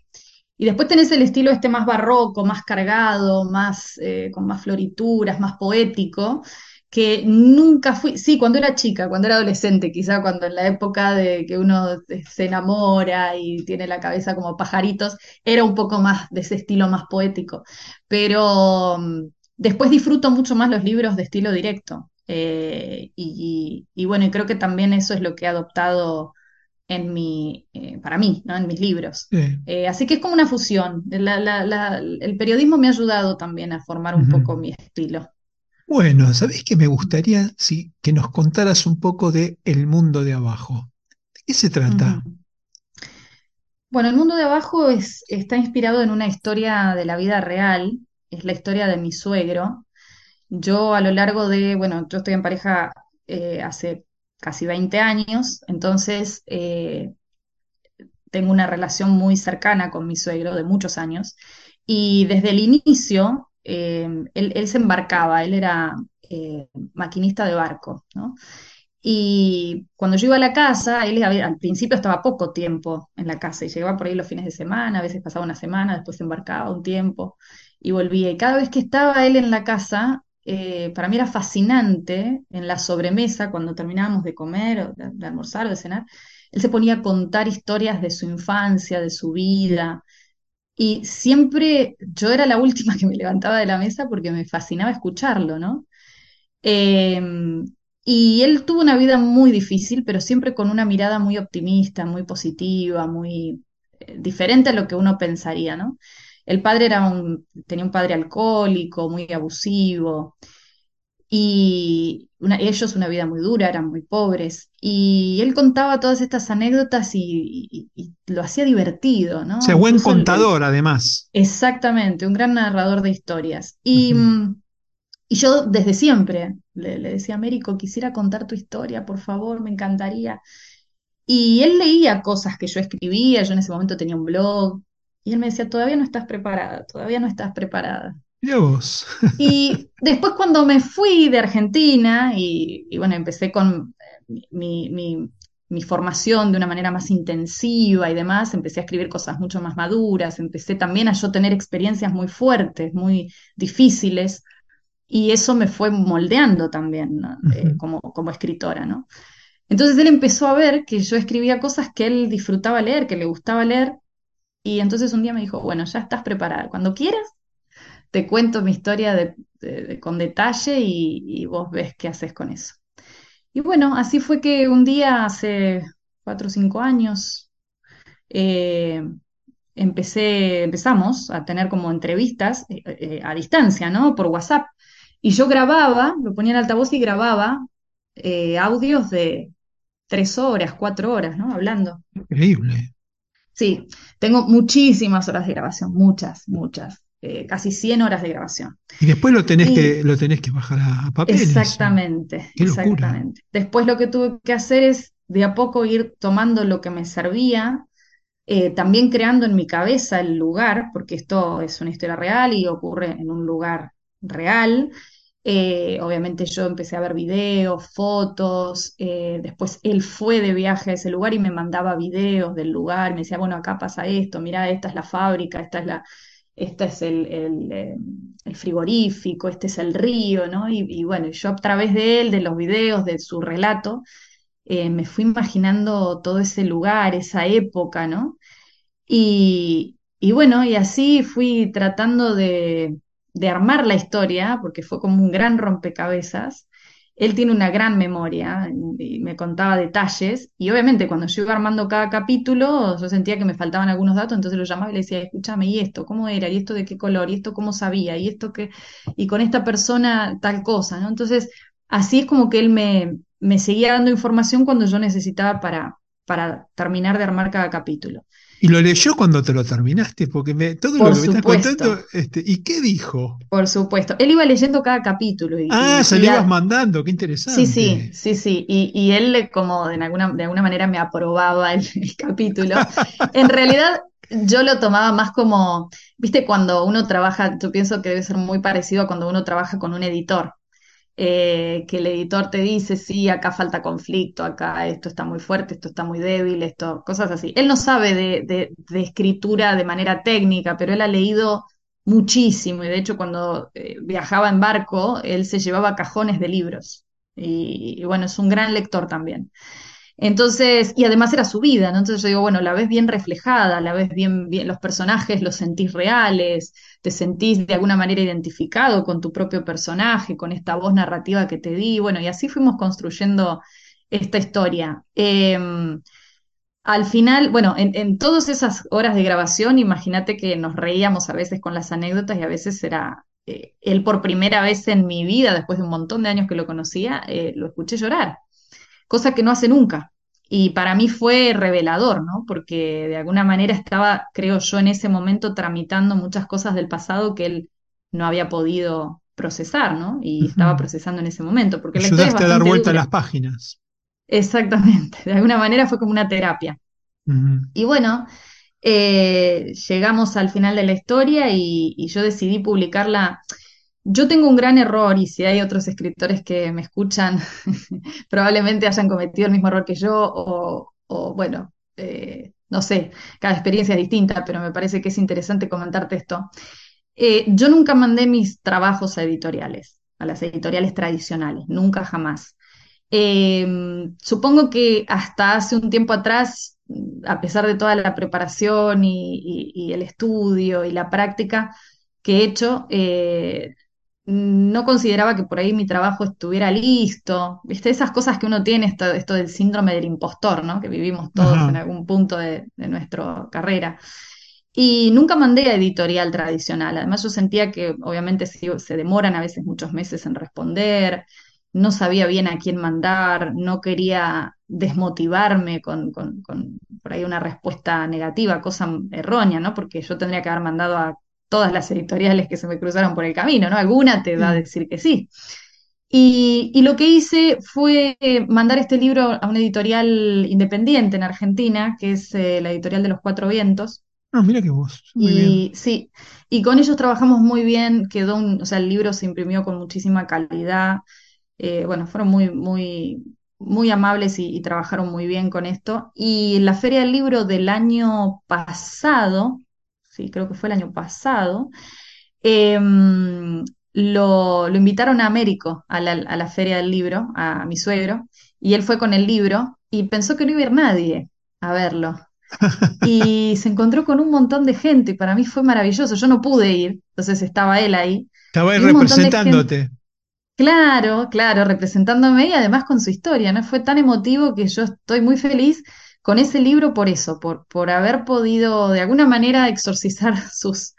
Y después tenés el estilo este más barroco, más cargado, más, eh, con más florituras, más poético, que nunca fui, sí, cuando era chica, cuando era adolescente, quizá cuando en la época de que uno se enamora y tiene la cabeza como pajaritos, era un poco más de ese estilo más poético. Pero mm, después disfruto mucho más los libros de estilo directo. Eh, y, y bueno, y creo que también eso es lo que he adoptado en mi, eh, para mí, ¿no? En mis libros.
Sí.
Eh, así que es como una fusión. La- la- la- el periodismo me ha ayudado también a formar un poco mi estilo.
Bueno, ¿sabés qué me gustaría que nos contaras un poco de El mundo de abajo? ¿De qué se trata?
Bueno, El mundo de abajo es, está inspirado en una historia de la vida real, es la historia de mi suegro. Yo a lo largo de, bueno, yo estoy en pareja eh, hace casi 20 años, entonces eh, tengo una relación muy cercana con mi suegro de muchos años Y desde el inicio, eh, él, se embarcaba, él era eh, maquinista de barco, ¿no? Y cuando yo iba a la casa, él al principio estaba poco tiempo en la casa y llegaba por ahí los fines de semana, a veces pasaba una semana, después se embarcaba un tiempo y volvía. Y cada vez que estaba él en la casa, eh, para mí era fascinante en la sobremesa, cuando terminábamos de comer, o de, almorzar o de cenar, él se ponía a contar historias de su infancia, de su vida. Y siempre yo era la última (laughs) que me levantaba de la mesa porque me fascinaba escucharlo, ¿no? Em, y él tuvo una vida muy difícil, pero siempre con una mirada muy optimista, muy positiva, muy eh, diferente a lo que uno pensaría, ¿no? El padre era un, tenía un padre alcohólico, muy abusivo, y ellos una vida muy dura, eran muy pobres. Y él contaba todas estas anécdotas y, lo hacía divertido, ¿no?
O sea, buen contador, además.
Exactamente, un gran narrador de historias. Y, y yo desde siempre le, decía, Américo, quisiera contar tu historia, por favor, me encantaría. Y él leía cosas que yo escribía, yo en ese momento tenía un blog, y él me decía, todavía no estás preparada, todavía no estás preparada.
Y vos.
y después cuando me fui de Argentina y, bueno, empecé con mi, mi, formación de una manera más intensiva y demás, empecé a escribir cosas mucho más maduras, empecé también a yo tener experiencias muy fuertes, muy difíciles, y eso me fue moldeando también eh, como, como escritora, ¿no? Entonces él empezó a ver que yo escribía cosas que él disfrutaba leer, que le gustaba leer, y entonces un día me dijo, bueno, ya estás preparada, cuando quieras te cuento mi historia con detalle y, vos ves qué haces con eso. Y bueno, así fue que un día, hace cuatro o cinco años, eh, empecé, empezamos a tener como entrevistas eh, a distancia, ¿no? Por WhatsApp. Y yo grababa, lo ponía en altavoz y grababa eh, audios de tres horas, cuatro horas, ¿no? Hablando.
Increíble.
Sí, tengo muchísimas horas de grabación, muchas, muchas. Eh, casi 100 horas de grabación.
Y después lo tenés, que, lo tenés que bajar a, papel.
Exactamente, exactamente. Después lo que tuve que hacer es de a poco ir tomando lo que me servía, eh, también creando en mi cabeza el lugar, porque esto es una historia real y ocurre en un lugar real. Eh, obviamente yo empecé a ver videos, fotos, eh, después él fue de viaje a ese lugar y me mandaba videos del lugar, me decía, bueno, acá pasa esto, mira, esta es la fábrica, esta es la, este es el, eh, el, frigorífico, este es el río, ¿no? Y, bueno, yo a través de él, de los videos, de su relato, me fui imaginando todo ese lugar, esa época, ¿no? Y, y bueno, y así fui tratando de, de armar la historia, porque fue como un gran rompecabezas. Él tiene una gran memoria y me contaba detalles. Y obviamente cuando yo iba armando cada capítulo, yo sentía que me faltaban algunos datos, entonces lo llamaba y le decía, escúchame, ¿y esto? ¿Cómo era? ¿Y esto de qué color? ¿Y esto cómo sabía? ¿Y esto qué? Y con esta persona tal cosa, ¿no? Entonces, así es como que él me, me seguía dando información cuando yo necesitaba para, para terminar de armar cada capítulo.
Y lo leyó cuando te lo terminaste, porque me, todo lo que me estás contando, este, ¿y qué dijo?
Por supuesto. Él iba leyendo cada capítulo. Y,
ah, se le ibas mandando, qué interesante.
Sí, sí, sí, sí. Y, y él como de alguna, de alguna manera me aprobaba el, el capítulo. (laughs) en realidad yo lo tomaba más como, viste, cuando uno trabaja, yo pienso que debe ser muy parecido a cuando uno trabaja con un editor. Eh, que el editor te dice, sí, acá falta conflicto, acá esto está muy fuerte, esto está muy débil, esto, cosas así. Él no sabe de, escritura de manera técnica, pero él ha leído muchísimo y de hecho cuando eh, viajaba en barco, él se llevaba cajones de libros y, bueno, es un gran lector también. Entonces, y además era su vida, ¿no? Entonces yo digo, bueno, la ves bien reflejada, la ves bien, bien, los personajes los sentís reales, te sentís de alguna manera identificado con tu propio personaje, con esta voz narrativa que te di, bueno, y así fuimos construyendo esta historia. Em, al final, bueno, en, todas esas horas de grabación, imagínate que nos reíamos a veces con las anécdotas y a veces era eh, él por primera vez en mi vida, después de un montón de años que lo conocía, eh, lo escuché llorar, cosa que no hace nunca. Y para mí fue revelador, ¿no? Porque de alguna manera estaba, creo yo, en ese momento tramitando muchas cosas del pasado que él no había podido procesar, ¿no? Y estaba procesando en ese momento. Porque
Ayudaste a dar vuelta a las páginas.
Exactamente, de alguna manera fue como una terapia. Y bueno, eh, llegamos al final de la historia y, y yo decidí publicarla. Yo tengo un gran error y si hay otros escritores que me escuchan, (laughs) probablemente hayan cometido el mismo error que yo o, bueno, eh, no sé, cada experiencia es distinta, pero me parece que es interesante comentarte esto. Eh, yo nunca mandé mis trabajos a editoriales, a las editoriales tradicionales, nunca jamás. Eh, supongo que hasta hace un tiempo atrás, a pesar de toda la preparación y el estudio y la práctica que he hecho, eh, no consideraba que por ahí mi trabajo estuviera listo. ¿Viste? Esas cosas que uno tiene, esto, esto del síndrome del impostor, ¿no? Que vivimos todos en algún punto de, de nuestra carrera. Y nunca mandé a editorial tradicional. Además, yo sentía que obviamente se, se demoran a veces muchos meses en responder, no sabía bien a quién mandar, no quería desmotivarme con, con- con por ahí una respuesta negativa, cosa errónea, ¿no? Porque yo tendría que haber mandado a todas las editoriales que se me cruzaron por el camino, ¿no? Alguna te va a
Sí.
decir que sí. Y, y lo que hice fue eh, mandar este libro a una editorial independiente en Argentina, que es eh, la editorial de Los Cuatro Vientos.
Ah, mira que vos, muy bien.
Y sí, y con ellos trabajamos muy bien, quedó un, o sea, el libro se imprimió con muchísima calidad, eh, bueno, fueron muy, muy, muy amables y, y trabajaron muy bien con esto. Y la Feria del Libro del año pasado, sí, creo que fue el año pasado, em, lo, lo invitaron a Américo, a la, a la Feria del Libro, a mi suegro, y él fue con el libro y pensó que no iba a ir nadie a verlo y (laughs) se encontró con un montón de gente y para mí fue maravilloso. Yo no pude ir, entonces estaba él ahí
Estaba ahí representándote.
claro, claro, representándome y además con su historia, ¿no? Fue tan emotivo que yo estoy muy feliz con ese libro por eso, por, por haber podido de alguna manera exorcizar (laughs) sus,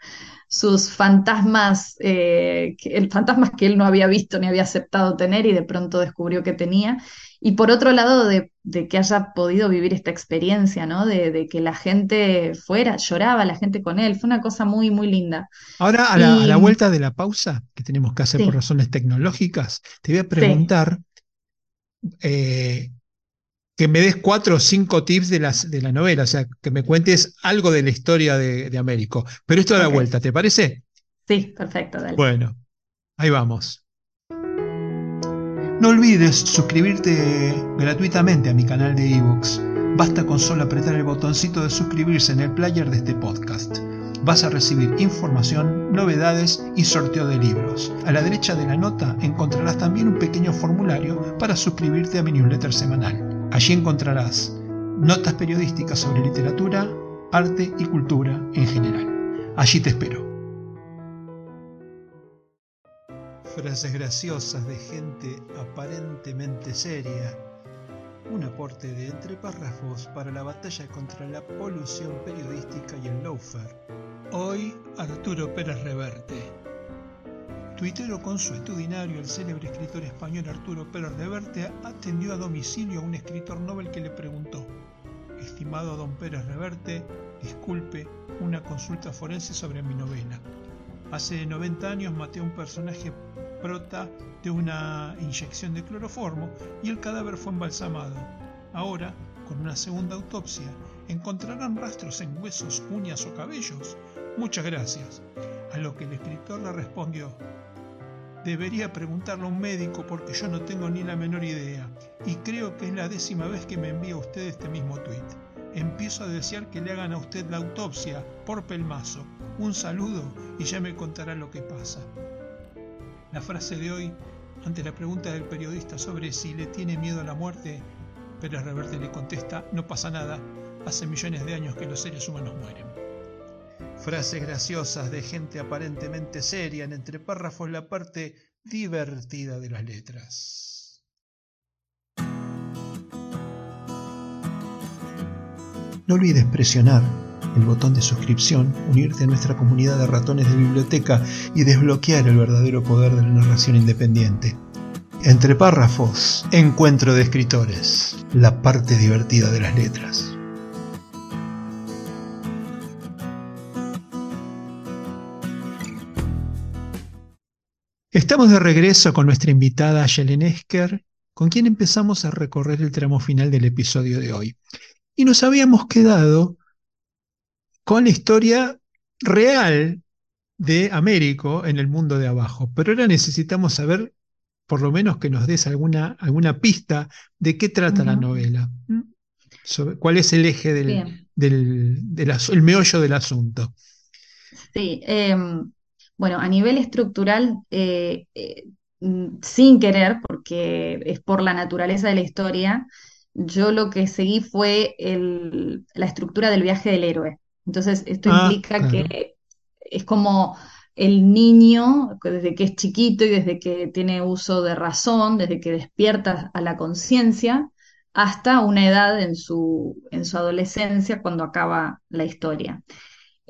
sus fantasmas, eh, el fantasmas que él no había visto ni había aceptado tener y de pronto descubrió que tenía. Y por otro lado, de, de que haya podido vivir esta experiencia, ¿no? De, de que la gente fuera, lloraba la gente con él. Fue una cosa muy, muy linda.
Ahora, a la, a la
Y
vuelta de la pausa, que tenemos que hacer por razones tecnológicas, te voy a
sí,
preguntar eh, que me des cuatro o cinco tips de, las, de la novela, o sea, que me cuentes algo de la historia de, de Américo. Pero esto a la vuelta, ¿te parece?
Sí, perfecto, dale.
Bueno, ahí vamos. No olvides suscribirte gratuitamente a mi canal de ebooks. Basta con solo apretar el botoncito de suscribirse en el player de este podcast. Vas a recibir información, novedades y sorteo de libros. A la derecha de la nota encontrarás también un pequeño formulario para suscribirte a mi newsletter semanal. Allí encontrarás notas periodísticas sobre literatura, arte y cultura en general. Allí te espero. Frases graciosas de gente aparentemente seria. Un aporte de entre párrafos para la batalla contra la polución periodística y el lawfare. Hoy Arturo Pérez Reverte. Tuitero consuetudinario, el célebre escritor español Arturo Pérez Reverte atendió a domicilio a un escritor Nobel que le preguntó: Estimado don Pérez Reverte, disculpe, una consulta forense sobre mi novela. Hace 90 años maté a un personaje prota de una inyección de cloroformo y el cadáver fue embalsamado. Ahora, con una segunda autopsia, ¿encontrarán rastros en huesos, uñas o cabellos? Muchas gracias. A lo que el escritor le respondió, debería preguntarle a un médico porque yo no tengo ni la menor idea y creo que es la décima vez que me envía usted este mismo tuit. Empiezo a desear que le hagan a usted la autopsia por pelmazo. Un saludo y ya me contará lo que pasa. La frase de hoy, ante la pregunta del periodista sobre si le tiene miedo a la muerte, Pérez Reverte le contesta, no pasa nada, hace millones de años que los seres humanos mueren. Frases graciosas de gente aparentemente seria en entre párrafos la parte divertida de las letras. No olvides presionar el botón de suscripción, unirte a nuestra comunidad de ratones de biblioteca y desbloquear el verdadero poder de la narración independiente. Entre párrafos, encuentro de escritores, la parte divertida de las letras. Estamos de regreso con nuestra invitada Yelen Esker, con quien empezamos a recorrer el tramo final del episodio de hoy. Y nos habíamos quedado con la historia real de Américo en el mundo de abajo. Pero ahora necesitamos saber, por lo menos que nos des alguna, alguna pista de qué trata la novela. ¿Mm? Sobre- ¿Cuál es el eje del, del, del asu- el meollo del asunto?
Sí, em, bueno, a nivel estructural, eh, eh, mm, sin querer, porque es por la naturaleza de la historia, yo lo que seguí fue el- la estructura del viaje del héroe. Entonces, esto
Ah,
implica
claro.
que es como el niño, desde que es chiquito y desde que tiene uso de razón, desde que despierta a la conciencia, hasta una edad en su, en su adolescencia, cuando acaba la historia.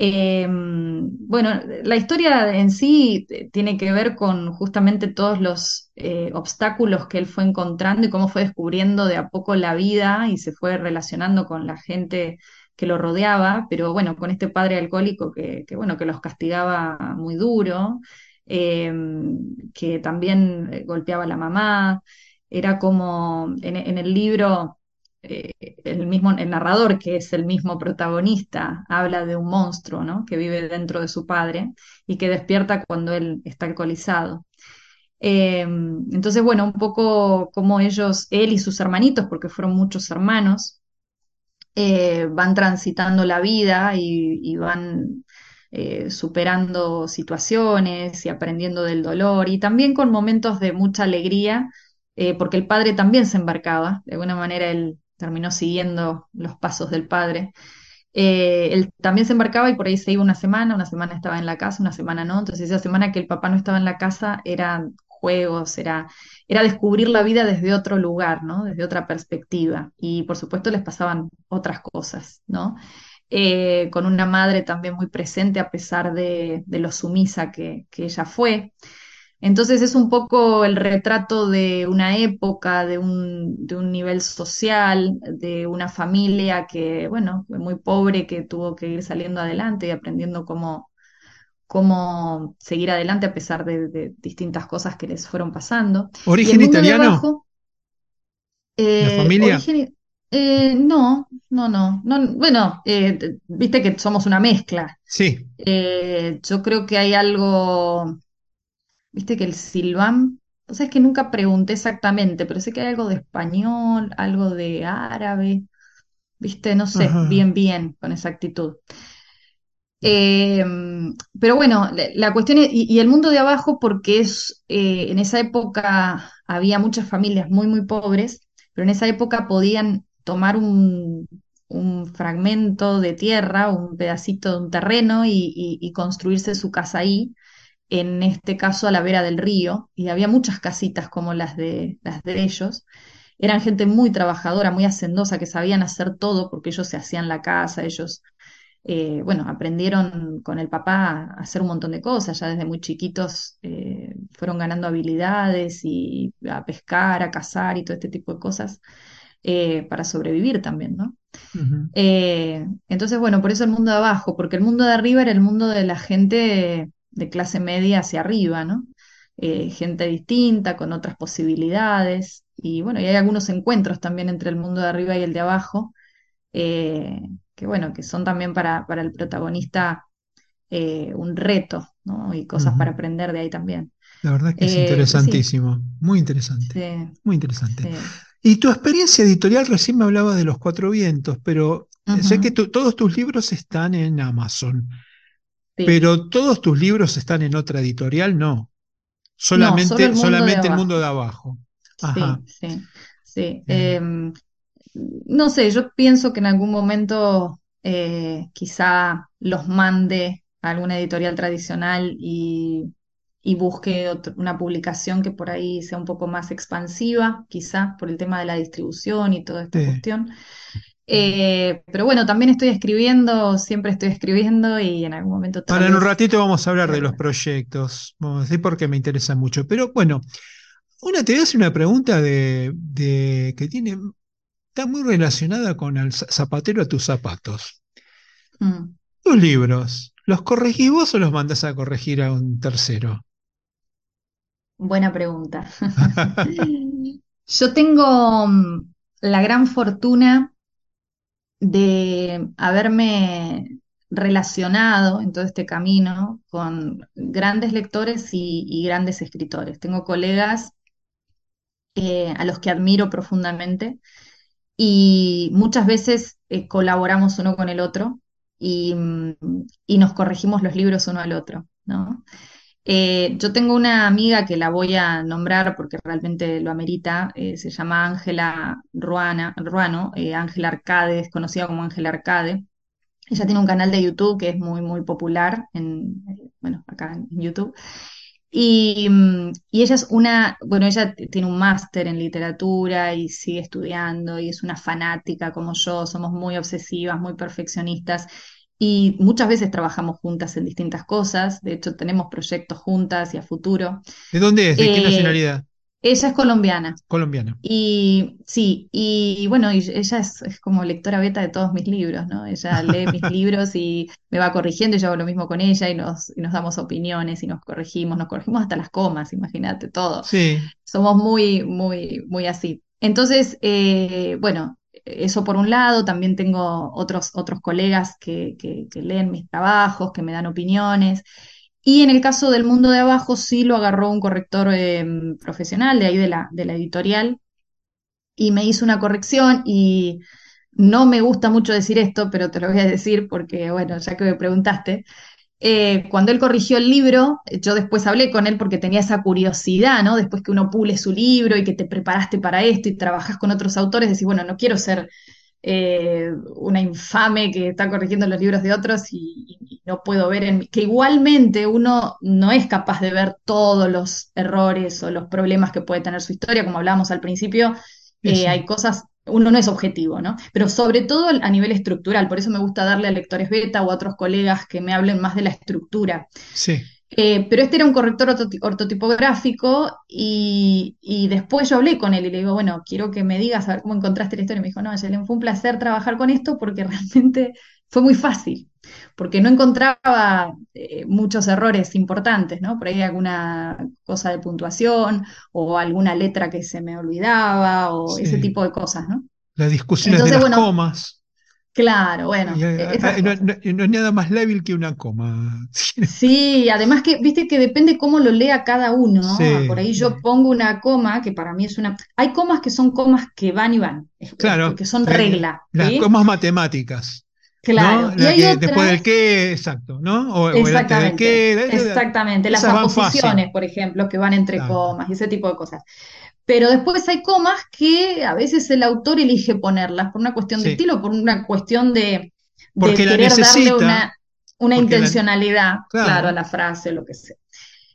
Eh, bueno, la historia en sí eh, tiene que ver con justamente todos los eh, obstáculos que él fue encontrando y cómo fue descubriendo de a poco la vida y se fue relacionando con la gente que lo rodeaba, pero bueno, con este padre alcohólico que, bueno, que los castigaba muy duro, que también golpeaba a la mamá, era como en el libro eh, el mismo, el narrador, que es el mismo protagonista, habla de un monstruo, ¿no? que vive dentro de su padre y que despierta cuando él está alcoholizado. Eh, entonces, bueno, un poco como ellos, él y sus hermanitos, porque fueron muchos hermanos, eh, van transitando la vida y, van superando situaciones y aprendiendo del dolor y también con momentos de mucha alegría, porque el padre también se embarcaba, de alguna manera él terminó siguiendo los pasos del padre. Eh, él también se embarcaba y por ahí se iba una semana, una semana estaba en la casa, una semana no. Entonces esa semana que el papá no estaba en la casa eran juegos, era, era descubrir la vida desde otro lugar, ¿no? Desde otra perspectiva. Y por supuesto les pasaban otras cosas, ¿no? Eh, con una madre también muy presente a pesar de, de lo sumisa que, que ella fue. Entonces es un poco el retrato de una época, de un, de un nivel social, de una familia que, bueno, fue muy pobre, que tuvo que ir saliendo adelante y aprendiendo cómo, cómo seguir adelante a pesar de, de distintas cosas que les fueron pasando.
¿Origen italiano?
abajo,
¿La
eh,
familia?
origen, eh, no, no, no, no, bueno, eh, viste que somos una mezcla.
Sí.
Eh, yo creo que hay algo Viste que el Silván, pues es que nunca pregunté exactamente, pero sé que hay algo de español, algo de árabe, viste, no sé
Ajá.
bien bien con exactitud. Eh, pero bueno, la, la cuestión es, y, y el mundo de abajo, porque es, eh, en esa época había muchas familias muy, muy pobres, pero en esa época podían tomar un, un fragmento de tierra, un pedacito de un terreno y, y- y construirse su casa ahí en este caso a la vera del río, y había muchas casitas como las de, las de ellos. Eran gente muy trabajadora, muy hacendosa, que sabían hacer todo porque ellos se hacían la casa, ellos, eh, bueno, aprendieron con el papá a hacer un montón de cosas, ya desde muy chiquitos eh, fueron ganando habilidades y a pescar, a cazar y todo este tipo de cosas eh, para sobrevivir también, ¿no? Eh, entonces, bueno, por eso el mundo de abajo, porque el mundo de arriba era el mundo de la gente de clase media hacia arriba, ¿no? Eh, gente distinta, con otras posibilidades. Y bueno, y hay algunos encuentros también entre el mundo de arriba y el de abajo, eh, que bueno, que son también para, para el protagonista eh, un reto, ¿no? Y cosas para aprender de ahí también.
La verdad que es
pero sí,
interesantísimo, muy interesante,
sí,
muy interesante.
sí.
Y tu experiencia editorial, recién me hablabas de Los Cuatro Vientos, pero sé que tu- todos tus libros están en Amazon,
sí.
pero todos tus libros están en otra editorial, no.
No, solo el
Solamente, solamente el mundo de abajo. Ajá,
Sí, sí, sí.
bien.
Em, no sé, yo pienso que en algún momento eh, quizá los mande a alguna editorial tradicional y, y busque otro- una publicación que por ahí sea un poco más expansiva, quizá por el tema de la distribución y toda esta
Sí.
cuestión. Eh, pero bueno, también estoy escribiendo, siempre estoy escribiendo y en algún momento
Ahora en un ratito vamos a hablar de los (laughs) proyectos, vamos a decir porque me interesa mucho. Pero bueno, una te voy a hacer una pregunta de, de- que tiene, está muy relacionada con el za- zapatero a tus zapatos.
Mm,
Tus libros, ¿los corregís vos o los mandás a corregir a un tercero?
buena pregunta. (laughs) (laughs) Yo tengo mm, la gran fortuna de haberme relacionado en todo este camino con grandes lectores y, grandes escritores. Tengo colegas eh, a los que admiro profundamente y muchas veces eh, colaboramos uno con el otro y, nos corregimos los libros uno al otro, ¿no? Eh, yo tengo una amiga que la voy a nombrar porque realmente lo amerita, eh, se llama Ángela Ruano, Ángela Arcade, es conocida como Ángela Arcade. Ella tiene un canal de YouTube que es muy, muy popular, en, bueno, acá en YouTube. Y, y, ella es una, bueno, ella tiene un máster en literatura y sigue estudiando y es una fanática como yo, somos muy obsesivas, muy perfeccionistas y muchas veces trabajamos juntas en distintas cosas, de hecho tenemos proyectos juntas y a futuro.
¿De dónde es? ¿De qué
Eh,
nacionalidad?
ella es colombiana
Colombiana.
y sí, y bueno, y ella es, es como lectora beta de todos mis libros, ¿no? Ella (laughs) lee mis libros y me va corrigiendo y yo hago lo mismo con ella y nos, y nos damos opiniones y nos corregimos, nos corregimos hasta las comas, imagínate todo.
Sí,
Somos muy, muy, muy así. Entonces, eh, bueno, eso por un lado, también tengo otros, otros colegas que, que, leen mis trabajos, que me dan opiniones. Y en el caso del mundo de abajo, sí lo agarró un corrector eh, profesional de ahí de la, de la editorial y me hizo una corrección y no me gusta mucho decir esto, pero te lo voy a decir porque, bueno, ya que me preguntaste, eh, cuando él corrigió el libro, yo después hablé con él porque tenía esa curiosidad, ¿no? Después que uno pule su libro y que te preparaste para esto y trabajas con otros autores, decís, bueno, no quiero ser eh, una infame que está corrigiendo los libros de otros y, y no puedo ver en mí, que igualmente uno no es capaz de ver todos los errores o los problemas que puede tener su historia, como hablábamos al principio, eh, hay cosas, uno no es objetivo, ¿no? Pero sobre todo a nivel estructural, por eso me gusta darle a lectores beta o a otros colegas que me hablen más de la estructura.
Sí,
Eh, pero este era un corrector ortoti- ortotipográfico y, y después yo hablé con él y le digo, bueno, quiero que me digas a ver cómo encontraste la historia. Y me dijo, no, Yelen, fue un placer trabajar con esto porque (laughs) realmente fue muy fácil, porque no encontraba eh, muchos errores importantes, ¿no? Por ahí alguna cosa de puntuación o alguna letra que se me olvidaba o ese
sí.
tipo de cosas, ¿no?
Las discusiones de
Entonces,
las
bueno,
comas.
claro, bueno,
Y, eh, eh, no,
cosas.
no- no hay nada más lábil que una coma. (laughs)
Sí, además que, viste que depende cómo lo lea cada uno. ah, Por
Sí,
ahí yo
sí.
pongo una coma, que para mí es una... Hay comas que son comas que van y van, es- es-
Claro,
que son regla,
las
¿sí?
comas matemáticas, ¿no?
Claro. Y hay
que después del qué, exacto, ¿no? O, o el antes del
exactamente, exactamente, las aposiciones, por ejemplo, que van entre comas y ese tipo de cosas. Pero después hay comas que a veces el autor elige ponerlas por una cuestión de estilo, por una cuestión de,
porque
querer darle
necesita,
una, una
la,
intencionalidad, claro, a la frase, lo que sea.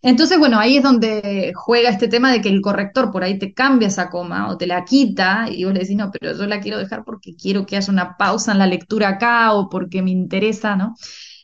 Entonces, bueno, ahí es donde juega este tema de que el corrector por ahí te cambia esa coma o te la quita y vos le decís, no, pero yo la quiero dejar porque quiero que haya una pausa en la lectura acá o porque me interesa, ¿no?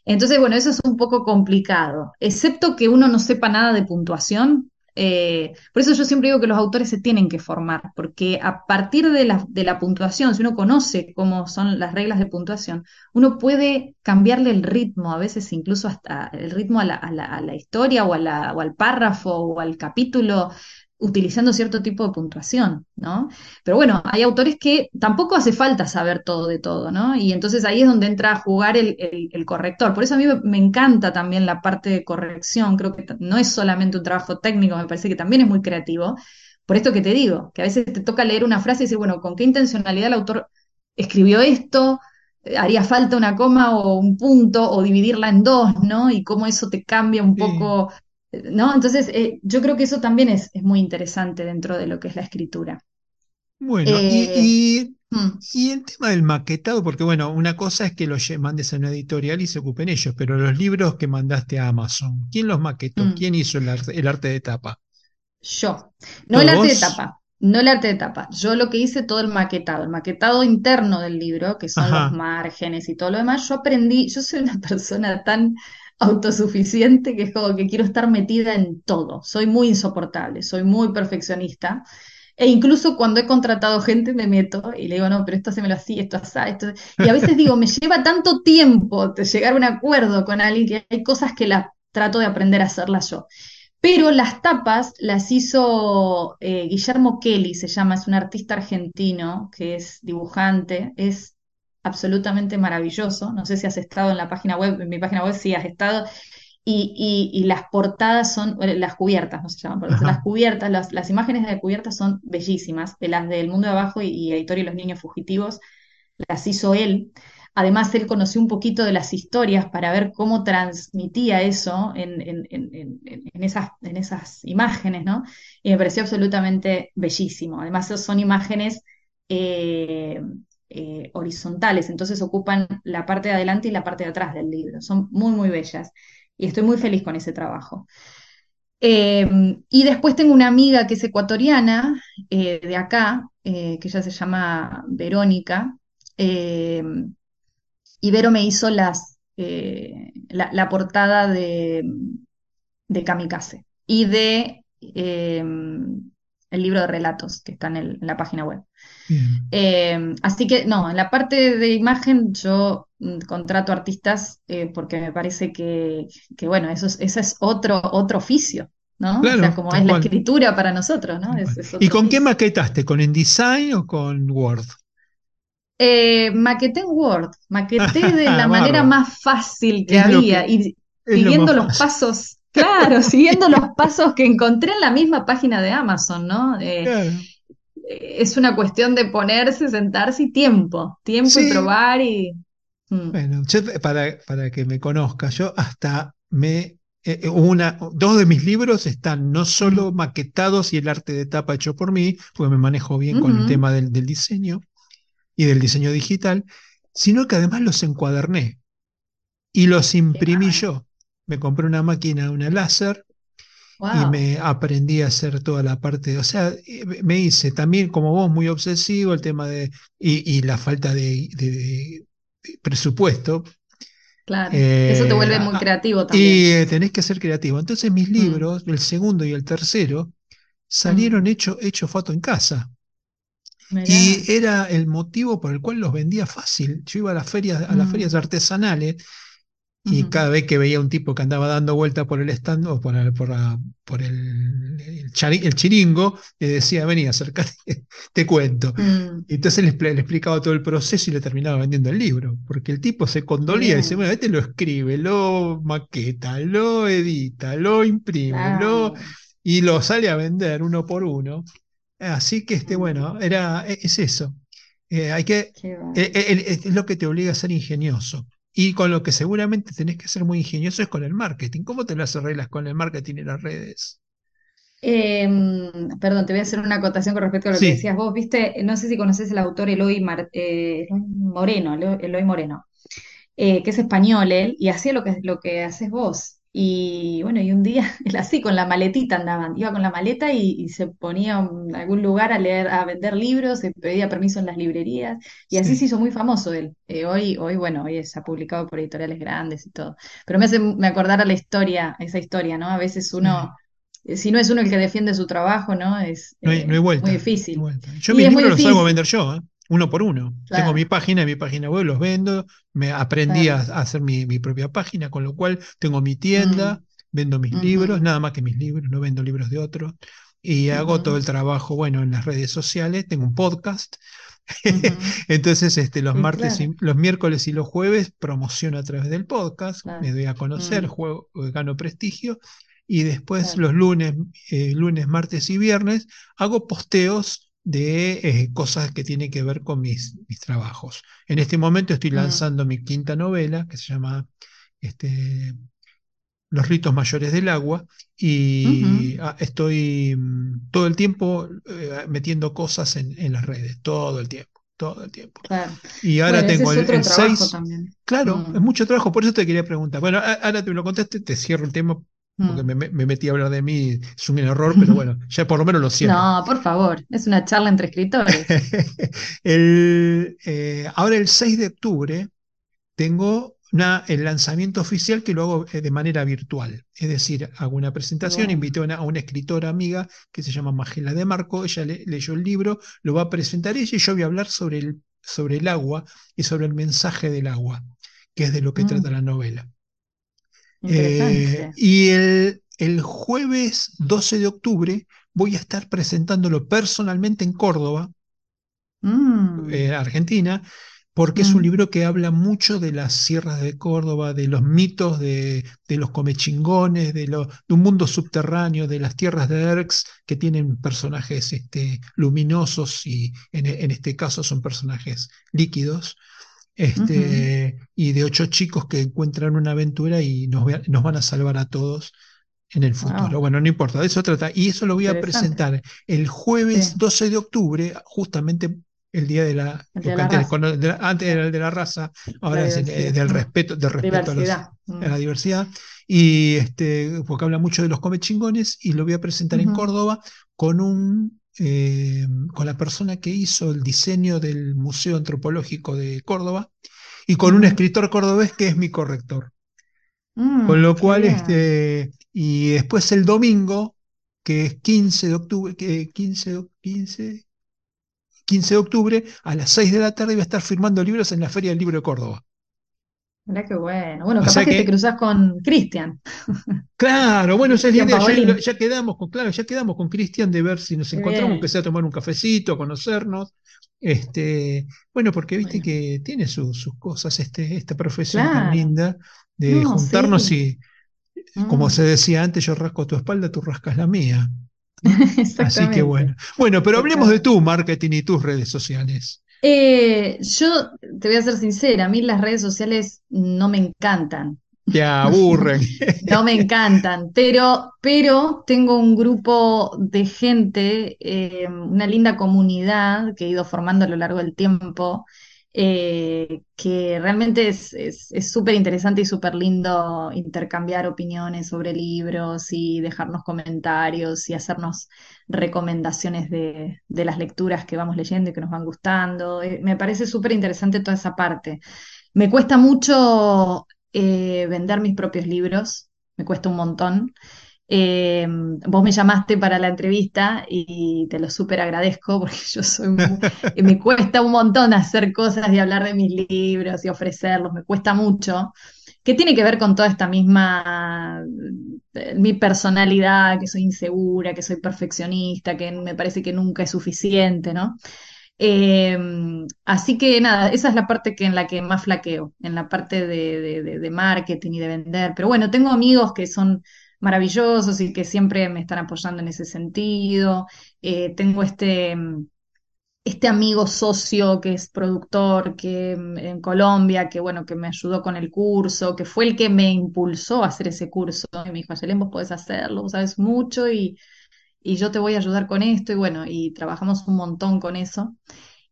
Entonces, bueno, eso es un poco complicado, excepto que uno no sepa nada de puntuación. Eh, por eso yo siempre digo que los autores se tienen que formar, porque a partir de la, de la puntuación, si uno conoce cómo son las reglas de puntuación, uno puede cambiarle el ritmo, a veces incluso hasta el ritmo a la, a la- a la historia o, al párrafo o al capítulo, utilizando cierto tipo de puntuación, ¿no? Pero bueno, hay autores que tampoco hace falta saber todo de todo, ¿no? Y entonces ahí es donde entra a jugar el, el- el corrector. Por eso a mí me, encanta también la parte de corrección, creo que no es solamente un trabajo técnico, me parece que también es muy creativo. Por esto que te digo, que a veces te toca leer una frase y decir, bueno, ¿con qué intencionalidad el autor escribió esto? Eh, ¿Haría falta una coma o un punto o dividirla en dos, ¿no? Y cómo eso te cambia un
sí.
poco, ¿no? Entonces, eh, yo creo que eso también es, es muy interesante dentro de lo que es la escritura.
Bueno, y,
Eh,
y,
mm,
y el tema del maquetado, porque bueno, una cosa es que los lle- mandes a una editorial y se ocupen ellos, pero los libros que mandaste a Amazon, ¿quién los maquetó?
mm,
¿Quién hizo el arte, el arte de tapa?
yo. No el
¿Todo
arte de tapa, no el arte de tapa. Yo lo que hice todo el maquetado, el maquetado interno del libro, que son los márgenes y todo lo demás, yo aprendí, yo soy una (laughs) persona tan autosuficiente que es como que quiero estar metida en todo. Soy muy insoportable, soy muy perfeccionista. E incluso cuando he contratado gente me meto y le digo, no, pero esto se me lo hacía, esto así, esto... Y a veces digo, me lleva tanto tiempo de llegar a un acuerdo con alguien que hay cosas que las trato de aprender a hacerlas yo. Pero las tapas las hizo eh, Guillermo Kelly, se llama, es un artista argentino que es dibujante, es absolutamente maravilloso. No sé si has estado en la página web, en mi página web sí has estado. Y, y, las portadas son, eh, las cubiertas, no se llaman portadas, las cubiertas, las, las, imágenes de cubiertas son bellísimas, de las del mundo de abajo y, y Editor y los niños fugitivos, las hizo él. Además, él conoció un poquito de las historias para ver cómo transmitía eso en, esas, en esas, imágenes, ¿no? Y me pareció absolutamente bellísimo. Además, son imágenes eh, eh, horizontales, entonces ocupan la parte de adelante y la parte de atrás del libro. Son muy, muy bellas. Y estoy muy feliz con ese trabajo. Eh, y después tengo una amiga que es ecuatoriana, de acá, que ella se llama Verónica, Ibero me hizo las, eh, la, portada de, de Kamikaze y de el libro de relatos que está en, la página web. Em, así que no, en la parte de imagen yo mm, contrato artistas eh, porque me parece que, bueno, eso es, ese es otro, otro oficio. ¿no? o sea, como es la escritura para nosotros, ¿no?
¿Y con qué maquetaste? ¿Con InDesign o con Word?
Eh, maqueté en Word, maqueté (laughs) de la manera más fácil que había y siguiendo los pasos, (laughs) claro, siguiendo los pasos que encontré en la misma página de Amazon, ¿no? Eh, es una cuestión de ponerse, sentarse y tiempo, tiempo y probar y...
Mm. Bueno, para, para que me conozca, yo hasta me eh, eh, una, dos de mis libros están no solo maquetados y el arte de tapa hecho por mí, porque me manejo bien con el tema del, del, diseño, y del diseño digital, sino que además los encuaderné y los imprimí yo. Me compré una máquina, una láser, y me aprendí a hacer toda la parte, o sea, eh, me hice también como vos muy obsesivo el tema de, y, la falta de, presupuesto.
Claro, eso te vuelve muy eh, creativo también.
Y eh, tenés que ser creativo. Entonces mis mm. libros, el segundo y el tercero, salieron mm. hechos hecho foto en casa. Y era el motivo por el cual los vendía fácil. Yo iba a las ferias, a las mm. ferias artesanales y cada vez que veía un tipo que andaba dando vuelta por el stand o por, el, por, el, el, chiringo, le decía, vení, acércate, (laughs) te cuento. Mm. Y entonces le, explicaba todo el proceso y le terminaba vendiendo el libro, porque el tipo se condolía y dice, bueno, este lo escribe, lo maqueta, lo edita, lo imprime, lo, y lo sale a vender uno por uno. Así que, este, bueno, era, e, es eso. Eh, hay que, e, e, es lo que te obliga a ser ingenioso. Y con lo que seguramente tenés que ser muy ingenioso es con el marketing. ¿Cómo te las arreglas con el marketing en las redes?
Em, perdón, te voy a hacer una acotación con respecto a lo que decías vos. Viste, no sé si conoces el autor Eloy, eh, Moreno, Eloy Moreno, eh, que es español él, y hacía lo que, lo que haces vos. Y bueno, y un día, (laughs) él así, con la maletita andaban, iba con la maleta y, se ponía en algún lugar a leer, a vender libros, se pedía permiso en las librerías, y así se hizo muy famoso él. Eh, hoy, hoy, bueno, hoy se ha publicado por editoriales grandes y todo. Pero me hace me acordar a la historia, esa historia, ¿no? A veces uno, eh, si no es uno el que defiende su trabajo, ¿no? Es
no hay, vuelta,
muy difícil.
Yo mis libros los hago a vender yo, ¿eh? Uno por uno. Tengo mi página, mi página web, los vendo, me aprendí a, hacer mi, propia página, con lo cual tengo mi tienda, mm. vendo mis libros, nada más que mis libros, no vendo libros de otros, y hago todo el trabajo, bueno, en las redes sociales, tengo un podcast. (laughs) Entonces, este, los martes, y, los miércoles y los jueves promociono a través del podcast, me doy a conocer, mm. juego, gano prestigio, y después los lunes, eh, lunes, martes y viernes hago posteos de eh, cosas que tienen que ver con mis, mis trabajos. En este momento estoy lanzando mi quinta novela, que se llama este, Los ritos mayores del agua, y ah, estoy mm, todo el tiempo eh, metiendo cosas en, las redes, todo el tiempo. Todo el tiempo. Y ahora tengo el 6. Claro, mm. es mucho trabajo, por eso te quería preguntar. Bueno, ahora te lo contaste, te cierro el tema porque mm. me, metí a hablar de mí, es un error, pero (laughs) bueno, ya por lo menos lo siento.
No, por favor, es una charla entre escritores. (laughs)
Eh, ahora el 6 de octubre tengo una, el lanzamiento oficial que lo hago eh, de manera virtual. Es decir, hago una presentación, invité a una, escritora amiga que se llama Magela de Marco, ella leyó el libro, lo va a presentar ella y yo voy a hablar sobre el, sobre el agua y sobre el mensaje del agua, que es de lo que mm. trata la novela. Eh, y el, jueves 12 de octubre voy a estar presentándolo personalmente en Córdoba, mm. eh, Argentina, porque es un
Mm,
libro que habla mucho de las sierras de Córdoba, de los mitos de, de los comechingones, de, lo- de un mundo subterráneo, de las tierras de Erx, que tienen personajes este, luminosos y en, en este caso son personajes líquidos. Este, y de ocho chicos que encuentran una aventura y nos, van a salvar a todos en el futuro.
Wow,
Bueno, no importa, de eso trata. Y eso lo voy a presentar el jueves
Sí,
12 de octubre, justamente el día de la,
de
antes, cuando- de la- antes era el de la raza, ahora es el, eh, del respeto, del respeto a, los,
Diversidad.
a la
Mm,
diversidad. Y este, porque habla mucho de los comechingones, y lo voy a presentar en Córdoba con un eh, con la persona que hizo el diseño del Museo Antropológico de Córdoba y con un escritor cordobés que es mi corrector. Con
Mm,
lo
qué
cual, este, y después el domingo, que es 15 de octubre, que 15, de- 15, 15 de octubre, a las 6 de la tarde voy a estar firmando libros en la Feria del Libro de Córdoba.
Mirá qué bueno. Bueno,
O
capaz que te cruzas con Cristian,
claro, bueno, esa es la idea. Ya, quedamos con, claro, ya quedamos con Cristian de ver si nos
Qué
encontramos, que
bien.
sea a tomar un cafecito, a conocernos. Este, bueno, porque viste
Bueno,
que tiene su- sus cosas, este, esta profesión tan linda de
No,
juntarnos
sí.
y, como se
Mm,
decía antes, yo rasco tu espalda, tú rascas la mía. (laughs) Así que bueno. Bueno, pero hablemos de tu marketing y tus redes sociales.
Eh, yo te voy a ser sincera, a mí las redes sociales no me encantan.
Te aburren. (laughs)
No me encantan, pero, pero tengo un grupo de gente, eh, una linda comunidad que he ido formando a lo largo del tiempo, eh, que realmente es súper interesante y súper lindo intercambiar opiniones sobre libros y dejarnos comentarios y hacernos recomendaciones de, de las lecturas que vamos leyendo y que nos van gustando. Eh, me parece súper interesante toda esa parte. Me cuesta mucho eh, vender mis propios libros, me cuesta un montón. Eh, vos me llamaste para la entrevista y te lo súper agradezco (laughs) porque yo soy mu- eh, me cuesta un montón hacer cosas y hablar de mis libros y ofrecerlos, me cuesta mucho, que tiene que ver con toda esta misma, eh, mi personalidad, que soy insegura, que soy perfeccionista, que me parece que nunca es suficiente, ¿no? Así que nada, esa es la parte que en la que más flaqueo, en la parte de- de marketing y de vender. Pero bueno, tengo amigos que son maravillosos y que siempre me están apoyando en ese sentido. Eh, tengo este, este amigo socio que es productor que mm, en Colombia, que bueno, que me ayudó con el curso, que fue el que me impulsó a hacer ese curso. Y me dijo, Ayelen, vos podés hacerlo, vos sabes mucho y, y yo te voy a ayudar con esto. Y bueno, y trabajamos un montón con eso.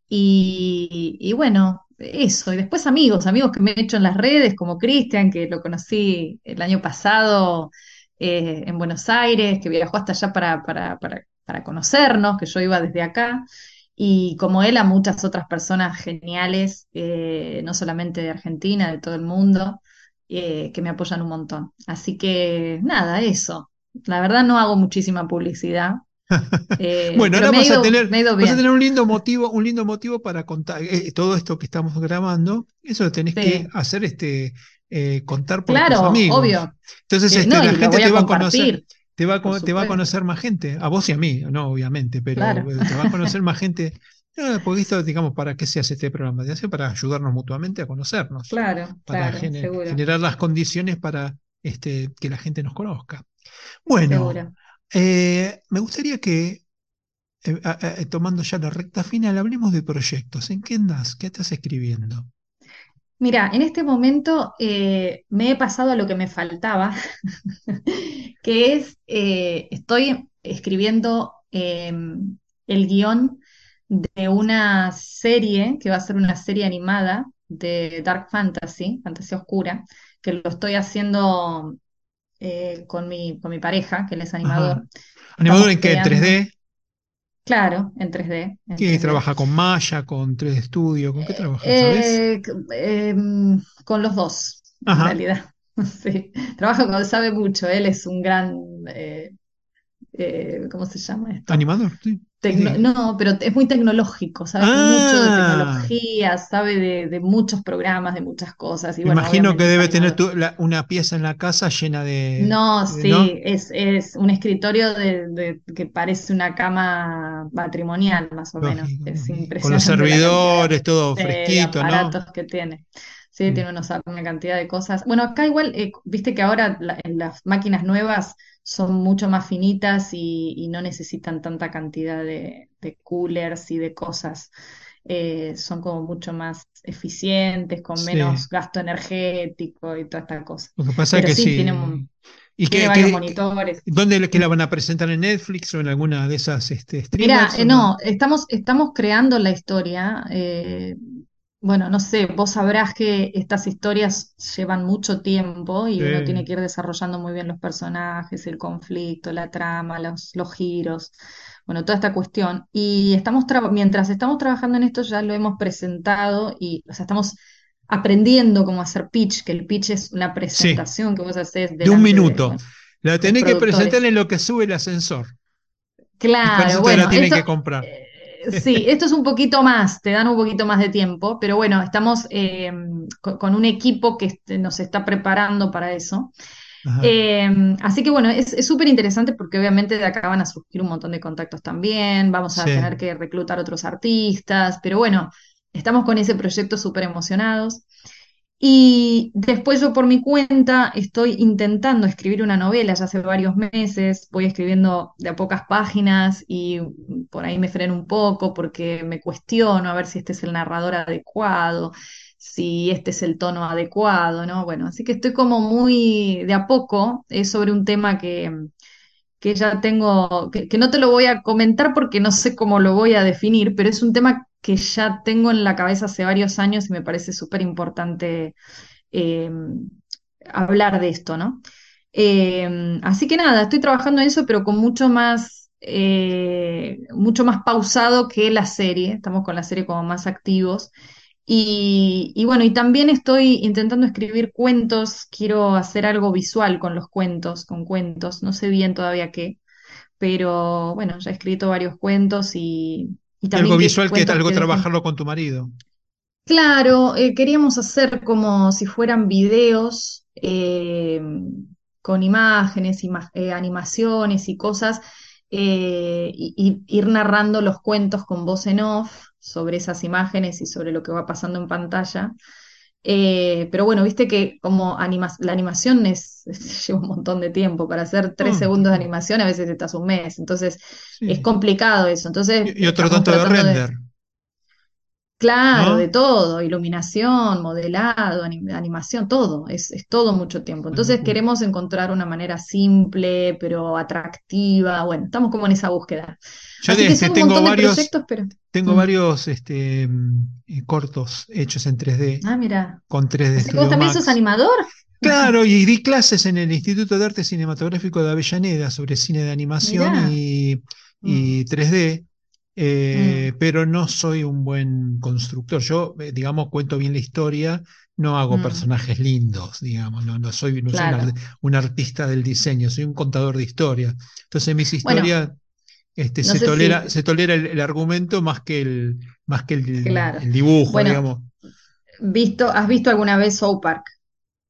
Y, y bueno, eso. Y después amigos, amigos que me he hecho en las redes, como Cristian, que lo conocí el año pasado eh, en Buenos Aires, que viajó hasta allá para, para, para, para conocernos, que yo iba desde acá. Y como él, a muchas otras personas geniales, eh, no solamente de Argentina, de todo el mundo, eh, que me apoyan un montón. Así que nada, eso. La verdad no hago muchísima publicidad, (laughs) eh,
Bueno, ahora vas a tener, vas a tener un lindo motivo, un lindo motivo para contar todo esto que estamos grabando. Eso lo tenés que hacer, este, eh, contar por tus
Claro,
amigos.
obvio.
Entonces,
Sí,
este,
no,
la gente te va a conocer, te va a, te va a conocer más gente, a vos y a mí, no, obviamente, pero
Claro,
eh, te va a conocer más gente. Porque esto, digamos, ¿para qué se hace este programa? Se hace para ayudarnos mutuamente a conocernos,
claro,
para
claro, seguro,
generar las condiciones para este, que la gente nos conozca. Bueno, eh, me gustaría que, eh, tomando ya la recta final, hablemos de proyectos. ¿En qué andas? ¿Qué estás escribiendo?
Mira, en este momento eh, me he pasado a lo que me faltaba, (laughs) que es, eh, estoy escribiendo eh, el guion de una serie, que va a ser una serie animada de Dark Fantasy, fantasía oscura, que lo estoy haciendo eh, con mi, con mi pareja, que él es
Ajá.
animador.
¿Animador
Estamos
en qué? ¿En
creando,
3D?
Claro, en 3D, en
¿Qué
3D.
trabaja con Maya, con 3D Studio? ¿Con qué trabaja? ¿Sabes?
Eh, em, con los dos, en realidad. (laughs) Sí. Trabaja con, sabe mucho, él es un gran eh, eh, ¿cómo se llama esto?
Animador, sí.
Tecno- no, pero es muy tecnológico, sabe mucho de
Ah,
tecnología, sabe de, de muchos programas, de muchas cosas, y bueno,
imagino que debe tener tu- la- una pieza en la casa llena de,
No,
de- ¿no?
sí, es, es un escritorio de, que parece una cama matrimonial, más o menos.
Lógico,
Es
lógico. Con los
impresionante
servidores, todo fresquito, ¿no?
aparatos que tiene. Sí,
Mm,
tiene unos- una cantidad de cosas. Bueno, acá igual, eh, viste que ahora la- en las máquinas nuevas son mucho más finitas y, y no necesitan tanta cantidad de, de coolers y de cosas. Eh, son como mucho más eficientes, con
Sí,
menos gasto energético y toda esta cosa.
lo que pasa es
Pero
que
sí, tiene, un-
sí. ¿Y
tiene
qué,
varios
qué-
monitores.
dónde que la van a presentar en Netflix o en alguna de esas este,
Mira,
streamers
eh,
no?
no, estamos, estamos creando la historia. eh, bueno, no sé, vos sabrás que estas historias llevan mucho tiempo y uno tiene que ir desarrollando muy bien los personajes, el conflicto, la trama, los, los giros, bueno, toda esta cuestión. Y estamos mientras estamos trabajando en esto ya lo hemos presentado y, o sea, estamos aprendiendo cómo hacer pitch, que el pitch es una presentación que vos haces
de un
de,
minuto.
bueno,
La tenés que presentar en lo que sube el ascensor y
Claro,
eso te la
bueno,
tienen
esto,
que comprar.
eh, sí, esto es un poquito más, te dan un poquito más de tiempo, pero bueno, estamos eh, co- con, un equipo que nos está preparando para eso. Eh, así que bueno, es es súper interesante porque obviamente de acá van a surgir un montón de contactos también, vamos a
sí.
tener que reclutar otros artistas, pero bueno, estamos con ese proyecto súper emocionados. Y después yo por mi cuenta estoy intentando escribir una novela ya hace varios meses, voy escribiendo de a pocas páginas y por ahí me freno un poco porque me cuestiono a ver si este es el narrador adecuado, si este es el tono adecuado, ¿no? Bueno, así que estoy como muy de a poco, es sobre un tema que, que ya tengo, que, no te lo voy a comentar porque no sé cómo lo voy a definir, pero es un tema que ya tengo en la cabeza hace varios años y me parece súper importante eh, hablar de esto, ¿no? Eh, así que nada, estoy trabajando en eso, pero con mucho más, eh, mucho más pausado que la serie. Estamos con la serie como más activos. Y, y bueno, y también estoy intentando escribir cuentos, quiero hacer algo visual con los cuentos, con cuentos, no sé bien todavía qué, pero bueno, ya he escrito varios cuentos y, y
Y algo
también que
visual que es algo
que
trabajarlo con tu marido.
Claro, eh, queríamos hacer como si fueran videos eh, con imágenes, ima- eh, animaciones y cosas, y, y ir narrando los cuentos con voz en off sobre esas imágenes y sobre lo que va pasando en pantalla. Eh, pero bueno, viste que como anima- la animación es, (laughs) lleva un montón de tiempo. Para hacer tres
Ah,
segundos de animación a veces estás un mes, entonces es complicado eso. Entonces
Y, y otro tanto de
de... Claro, de todo, iluminación, modelado, anim- animación, todo, es, es todo mucho tiempo. Entonces queremos encontrar una manera simple, pero atractiva. Bueno, estamos como en esa búsqueda.
Yo
Así que
este tengo varios,
proyectos, pero...
tengo
Mm.
varios este, mm, eh, cortos hechos en 3D,
Ah, mira.
con 3D
Así que vos también sos animador.
Claro, (laughs) y di clases en el Instituto de Arte Cinematográfico de Avellaneda sobre cine de animación y,
Mm,
y 3D, eh,
mm,
pero no soy un buen constructor. Yo, eh, digamos, cuento bien la historia, no hago
mm,
personajes lindos, digamos, no, no soy, no soy un, artista del diseño, soy un contador de historia. Entonces mis
Bueno,
historias este,
no
se tolera,
si...
se tolera el, el argumento más que el, más que el,
Claro.
el dibujo,
Bueno,
digamos.
visto, ¿has visto alguna vez South Park?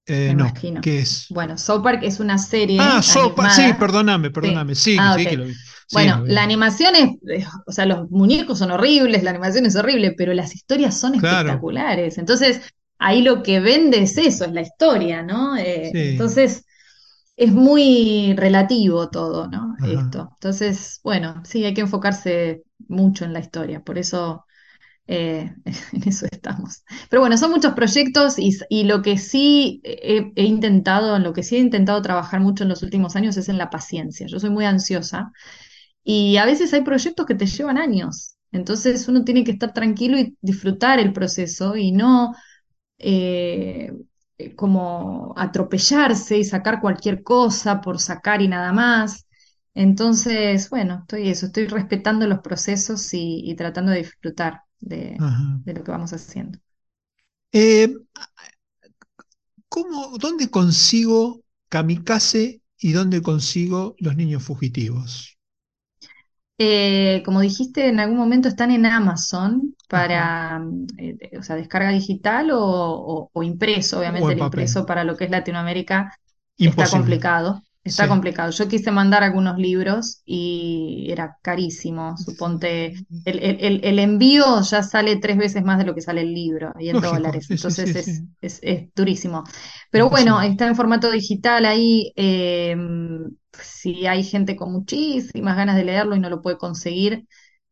Eh,
Me
no,
imagino.
¿qué es?
Bueno, South Park es una serie
Ah, Sopa, sí,
animada.
perdóname,
Sí.
perdóname, sí,
Ah,
sí que lo vi.
Bueno, la animación es, o sea, los muñecos son horribles, la animación es horrible, pero las historias son
Claro,
espectaculares. Entonces, ahí lo que vende es eso, es la historia, ¿no? Eh,
sí,
entonces, es muy relativo todo, ¿no?
ajá.
Esto. Entonces, bueno, sí, hay que enfocarse mucho en la historia, por eso eh, (laughs) en eso estamos. Pero bueno, son muchos proyectos y, y lo que sí he, he intentado, en lo que sí he intentado trabajar mucho en los últimos años es en la paciencia. Yo soy muy ansiosa y a veces hay proyectos que te llevan años. Entonces uno tiene que estar tranquilo y disfrutar el proceso y no eh, eh, como atropellarse y sacar cualquier cosa por sacar y nada más. Entonces, bueno, estoy eso, estoy respetando los procesos y, y tratando de disfrutar de lo que vamos haciendo.
Eh, ¿cómo, dónde consigo kamikaze y dónde consigo los niños fugitivos.
Eh, como dijiste, en algún momento están en Amazon para, eh, o sea, descarga digital o, o- o impreso. Obviamente
en
el
papel.
impreso para lo que es Latinoamérica está complicado. Está
Sí.
complicado. Yo quise mandar algunos libros y era carísimo. Suponte, el, el- envío ya sale tres veces más de lo que sale el libro y en
Lógico,
dólares.
sí,
Entonces
sí,
es, es, es durísimo. Pero bueno, está en formato digital ahí. eh, si hay gente con muchísimas ganas de leerlo y no lo puede conseguir,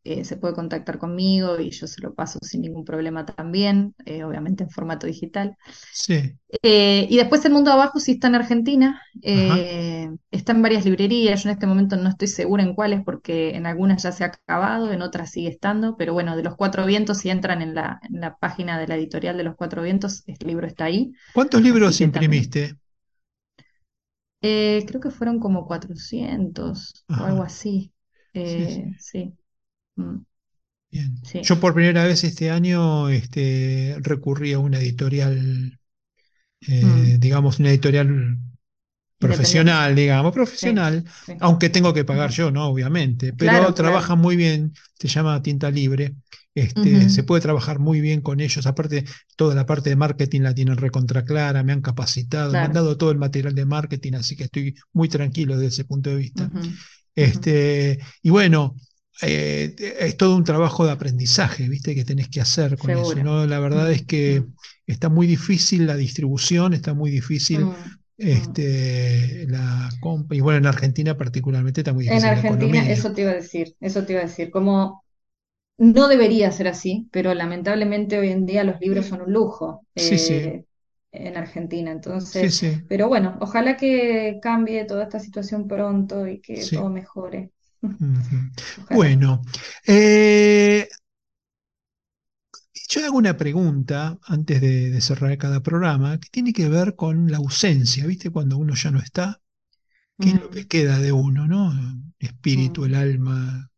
eh, se puede contactar conmigo y yo se lo paso sin ningún problema también, eh, obviamente en formato digital.
Sí,
Eh, y después El Mundo Abajo sí está en Argentina, está en varias librerías, yo en este momento no estoy segura en cuáles porque en algunas ya se ha acabado, en otras sigue estando, pero bueno, de Los Cuatro Vientos, si entran en la, en la página de la editorial de Los Cuatro Vientos, el libro está ahí,
¿Cuántos libros imprimiste?
Eh, creo que fueron como 400 o algo así,
sí, sí,
sí,
bien.
sí,
Yo por primera vez este año este, recurrí a una editorial, eh,
mm,
digamos, una editorial profesional, digamos, profesional,
sí,
aunque tengo que pagar
ujú.
yo, ¿no? Obviamente, pero
Claro,
trabaja
claro.
muy bien, se llama Tinta Libre, este, se puede trabajar muy bien con ellos, aparte toda la parte de marketing la tienen recontra clara, me han capacitado, me han dado todo el material de marketing, así que estoy muy tranquilo desde ese punto de vista. Este, y bueno, eh, es todo un trabajo de aprendizaje, ¿viste? Que tenés que hacer con eso. ¿no? La verdad es
Mm,
que
mm,
está muy difícil la distribución, está muy difícil
mm, mm.
este, la compra, y bueno, en Argentina particularmente está muy
En
difícil la
Argentina,
economía.
eso te iba a decir, eso te iba a decir, como no debería ser así, pero lamentablemente hoy en día los libros son un lujo
Sí, sí,
eh, en Argentina. Entonces,
sí,
pero bueno, ojalá que cambie toda esta situación pronto y que todo mejore. (laughs)
Bueno, eh, yo hago una pregunta antes de, de cerrar cada programa que tiene que ver con la ausencia, ¿viste? Cuando uno ya no está, ¿qué es lo que
Mm,
queda de uno, ¿no? El espíritu, el
mm,
alma,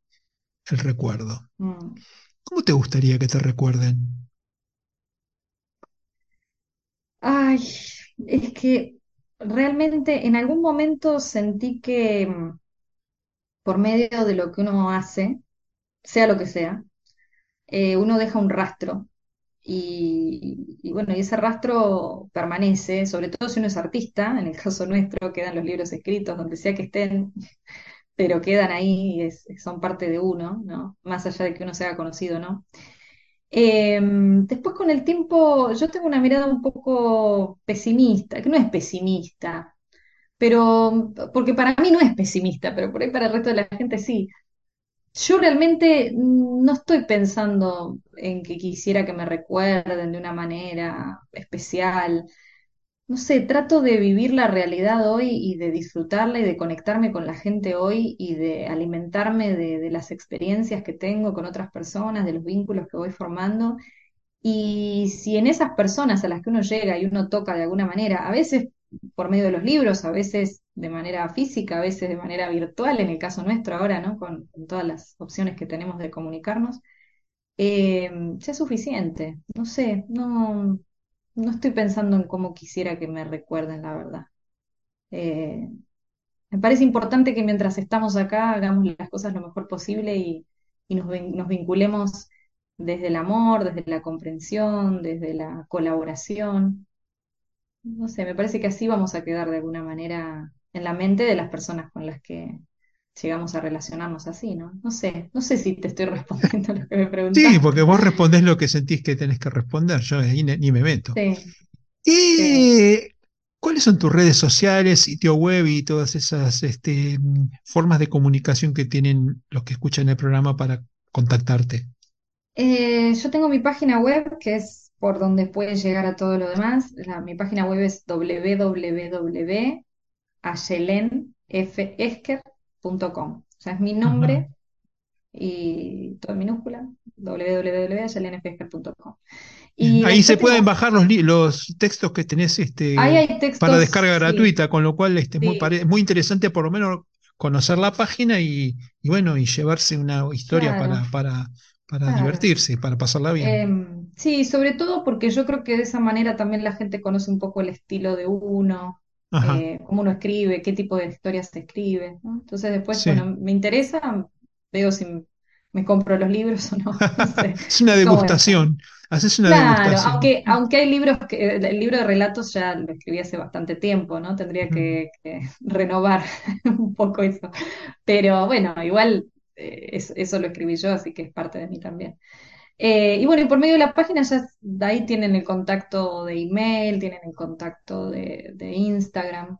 el recuerdo.
mm.
¿Cómo te gustaría que te recuerden?
Ay, es que realmente en algún momento sentí que por medio de lo que uno hace, sea lo que sea, eh, uno deja un rastro y, bueno, y ese rastro permanece, sobre todo si uno es artista, en el caso nuestro quedan los libros escritos, donde sea que estén, (laughs) pero quedan ahí, y son parte de uno, ¿no? Más allá de que uno sea conocido, ¿no? Eh, después con el tiempo yo tengo una mirada un poco pesimista, que no es pesimista, pero porque para mí no es pesimista, pero por ahí para el resto de la gente sí. Yo realmente no estoy pensando en que quisiera que me recuerden de una manera especial. No sé, trato de vivir la realidad hoy y de disfrutarla y de conectarme con la gente hoy y de alimentarme de, de las experiencias que tengo con otras personas, de los vínculos que voy formando. Y si en esas personas a las que uno llega y uno toca de alguna manera, a veces por medio de los libros, a veces de manera física, a veces de manera virtual, en el caso nuestro ahora, ¿no? Con, todas las opciones que tenemos de comunicarnos, eh, sea suficiente. No sé, no, no estoy pensando en cómo quisiera que me recuerden, la verdad. Eh, me parece importante que mientras estamos acá hagamos las cosas lo mejor posible y, y nos vinculemos desde el amor, desde la comprensión, desde la colaboración. No sé, me parece que así vamos a quedar de alguna manera en la mente de las personas con las que llegamos a relacionarnos así, ¿no? No sé, no sé si te estoy (laughs) respondiendo lo que me
Sí,
preguntaste.
porque vos respondés lo que sentís que tenés que responder, yo ahí ni, me meto.
Sí, sí.
¿Y cuáles son tus redes sociales, sitio web y todas esas este, formas de comunicación que tienen los que escuchan el programa para contactarte?
Eh, yo tengo mi página web, que es por donde puedes llegar a todo lo demás. La- mi página web es www.ayelenfesker.com. O sea, es mi
Ajá.
nombre y todo en minúscula, www.ayelenfesker.com. Y
Ahí se pueden bajar los, textos que tenés este, para descarga
sí,
gratuita, con lo cual este, es muy, interesante por lo menos conocer la página y, y bueno, y llevarse una historia
claro,
para, para, para
claro.
divertirse para pasarla bien.
Em, sí, sobre todo porque yo creo que de esa manera también la gente conoce un poco el estilo de uno. eh, cómo uno escribe, qué tipo de historias se escribe, ¿no? Entonces después, bueno, me interesa, veo si me compro los libros o no. (laughs) (laughs)
es una degustación. Haces una
claro, aunque, aunque hay libros que el libro de relatos ya lo escribí hace bastante tiempo, ¿no? Tendría que, renovar (laughs) un poco eso. Pero bueno, igual eh, eso lo escribí yo, así que es parte de mí también. Eh, y bueno, y por medio de la página ya de ahí tienen el contacto de email, tienen el contacto de, Instagram.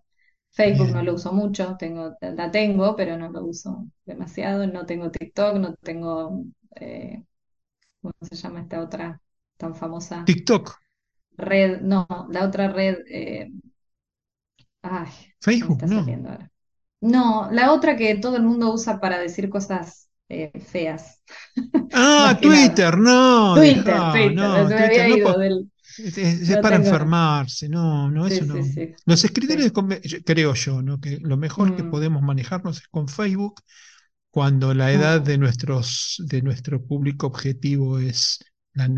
Facebook no lo uso mucho, tengo, la tengo, pero no lo uso demasiado. No tengo TikTok, no tengo, eh, ¿cómo se llama esta otra tan famosa?
TikTok.
Red, no, la otra red. Eh, ay,
Facebook, no.
No, la otra que todo el mundo usa para decir cosas feas.
Ah, (laughs) Twitter, no.
Twitter, Twitter, no,
Es, para enfermarse, no, no, eso no. Los escritores, creo yo, ¿no? que lo mejor que mm. podemos manejarnos es con Facebook, cuando la edad mm. de, nuestros, de nuestro público objetivo es la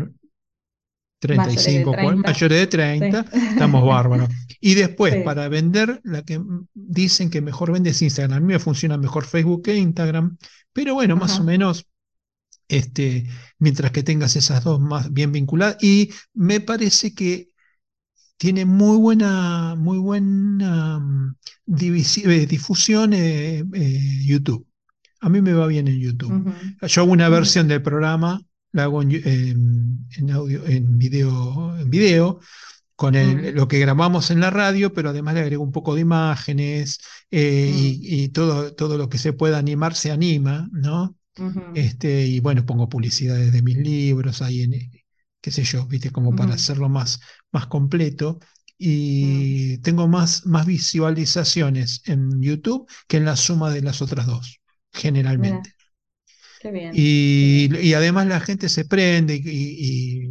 35, mayores de 30, (laughs) estamos bárbaros. Y después, para vender, la que dicen que mejor vende es Instagram. A mí me funciona mejor Facebook que Instagram, pero bueno, más o menos este, mientras que tengas esas dos más bien vinculadas. Y me parece que tiene muy buena, muy buena mm, eh, difusión eh, eh, YouTube. A mí me va bien en YouTube. Yo hago una versión del programa, la hago en, audio, en video, en video con lo que grabamos en la radio, pero además le agrego un poco de imágenes y, y, todo, todo lo que se pueda animar se anima, ¿no? este, y bueno, pongo publicidades de mis libros ahí en, qué sé yo, viste, como para hacerlo más, más completo. Y tengo más, más visualizaciones en YouTube que en la suma de las otras dos, generalmente.
Qué bien.
Y, además la gente se prende y,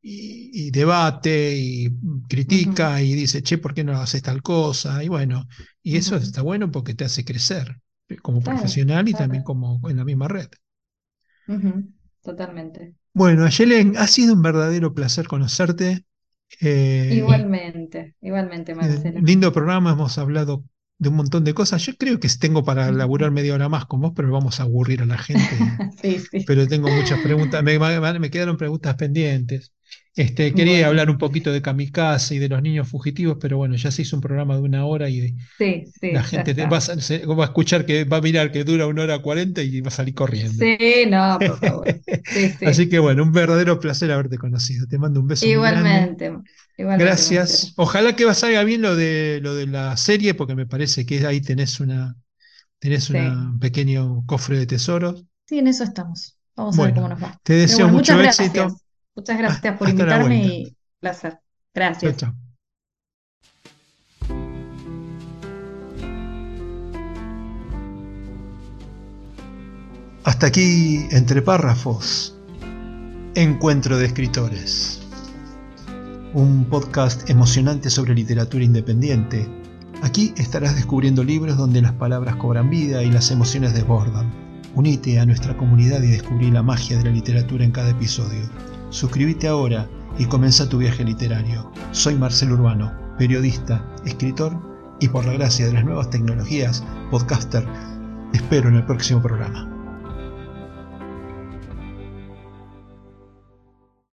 y debate y critica y dice, che, ¿por qué no haces tal cosa? Y bueno, y eso está bueno porque te hace crecer como profesional y también como en la misma red.
Totalmente.
Bueno, Ayelen, ha sido un verdadero placer conocerte.
Eh, igualmente, igualmente, Marcelo.
lindo programa, hemos hablado de un montón de cosas. Yo creo que tengo para laburar media hora más con vos, pero vamos a aburrir a la gente. (laughs)
sí, sí.
Pero tengo muchas preguntas, me quedaron preguntas pendientes. Este, quería hablar un poquito de Kamikaze y de los niños fugitivos, pero bueno, ya se hizo un programa de una hora y la gente va a, escuchar que va a mirar que dura una hora cuarenta y va a salir corriendo.
Sí, no, por favor. (laughs)
Así que bueno, un verdadero placer haberte conocido. Te mando un beso.
Igualmente.
Gracias. Ojalá que salga bien lo de lo de la serie, porque me parece que ahí tenés una tenés un pequeño cofre de tesoros.
Sí, en eso estamos. Vamos a ver cómo nos va.
Te deseo mucho éxito.
Muchas gracias por (laughs) invitarme y placer. Gracias. Chao,
Hasta aquí, entre párrafos, Encuentro de Escritores. Un podcast emocionante sobre literatura independiente. Aquí estarás descubriendo libros donde las palabras cobran vida y las emociones desbordan. Unite a nuestra comunidad y descubrí la magia de la literatura en cada episodio. Suscríbete ahora y comienza tu viaje literario. Soy Marcelo Urbano, periodista, escritor y por la gracia de las nuevas tecnologías, podcaster. espero en el próximo programa.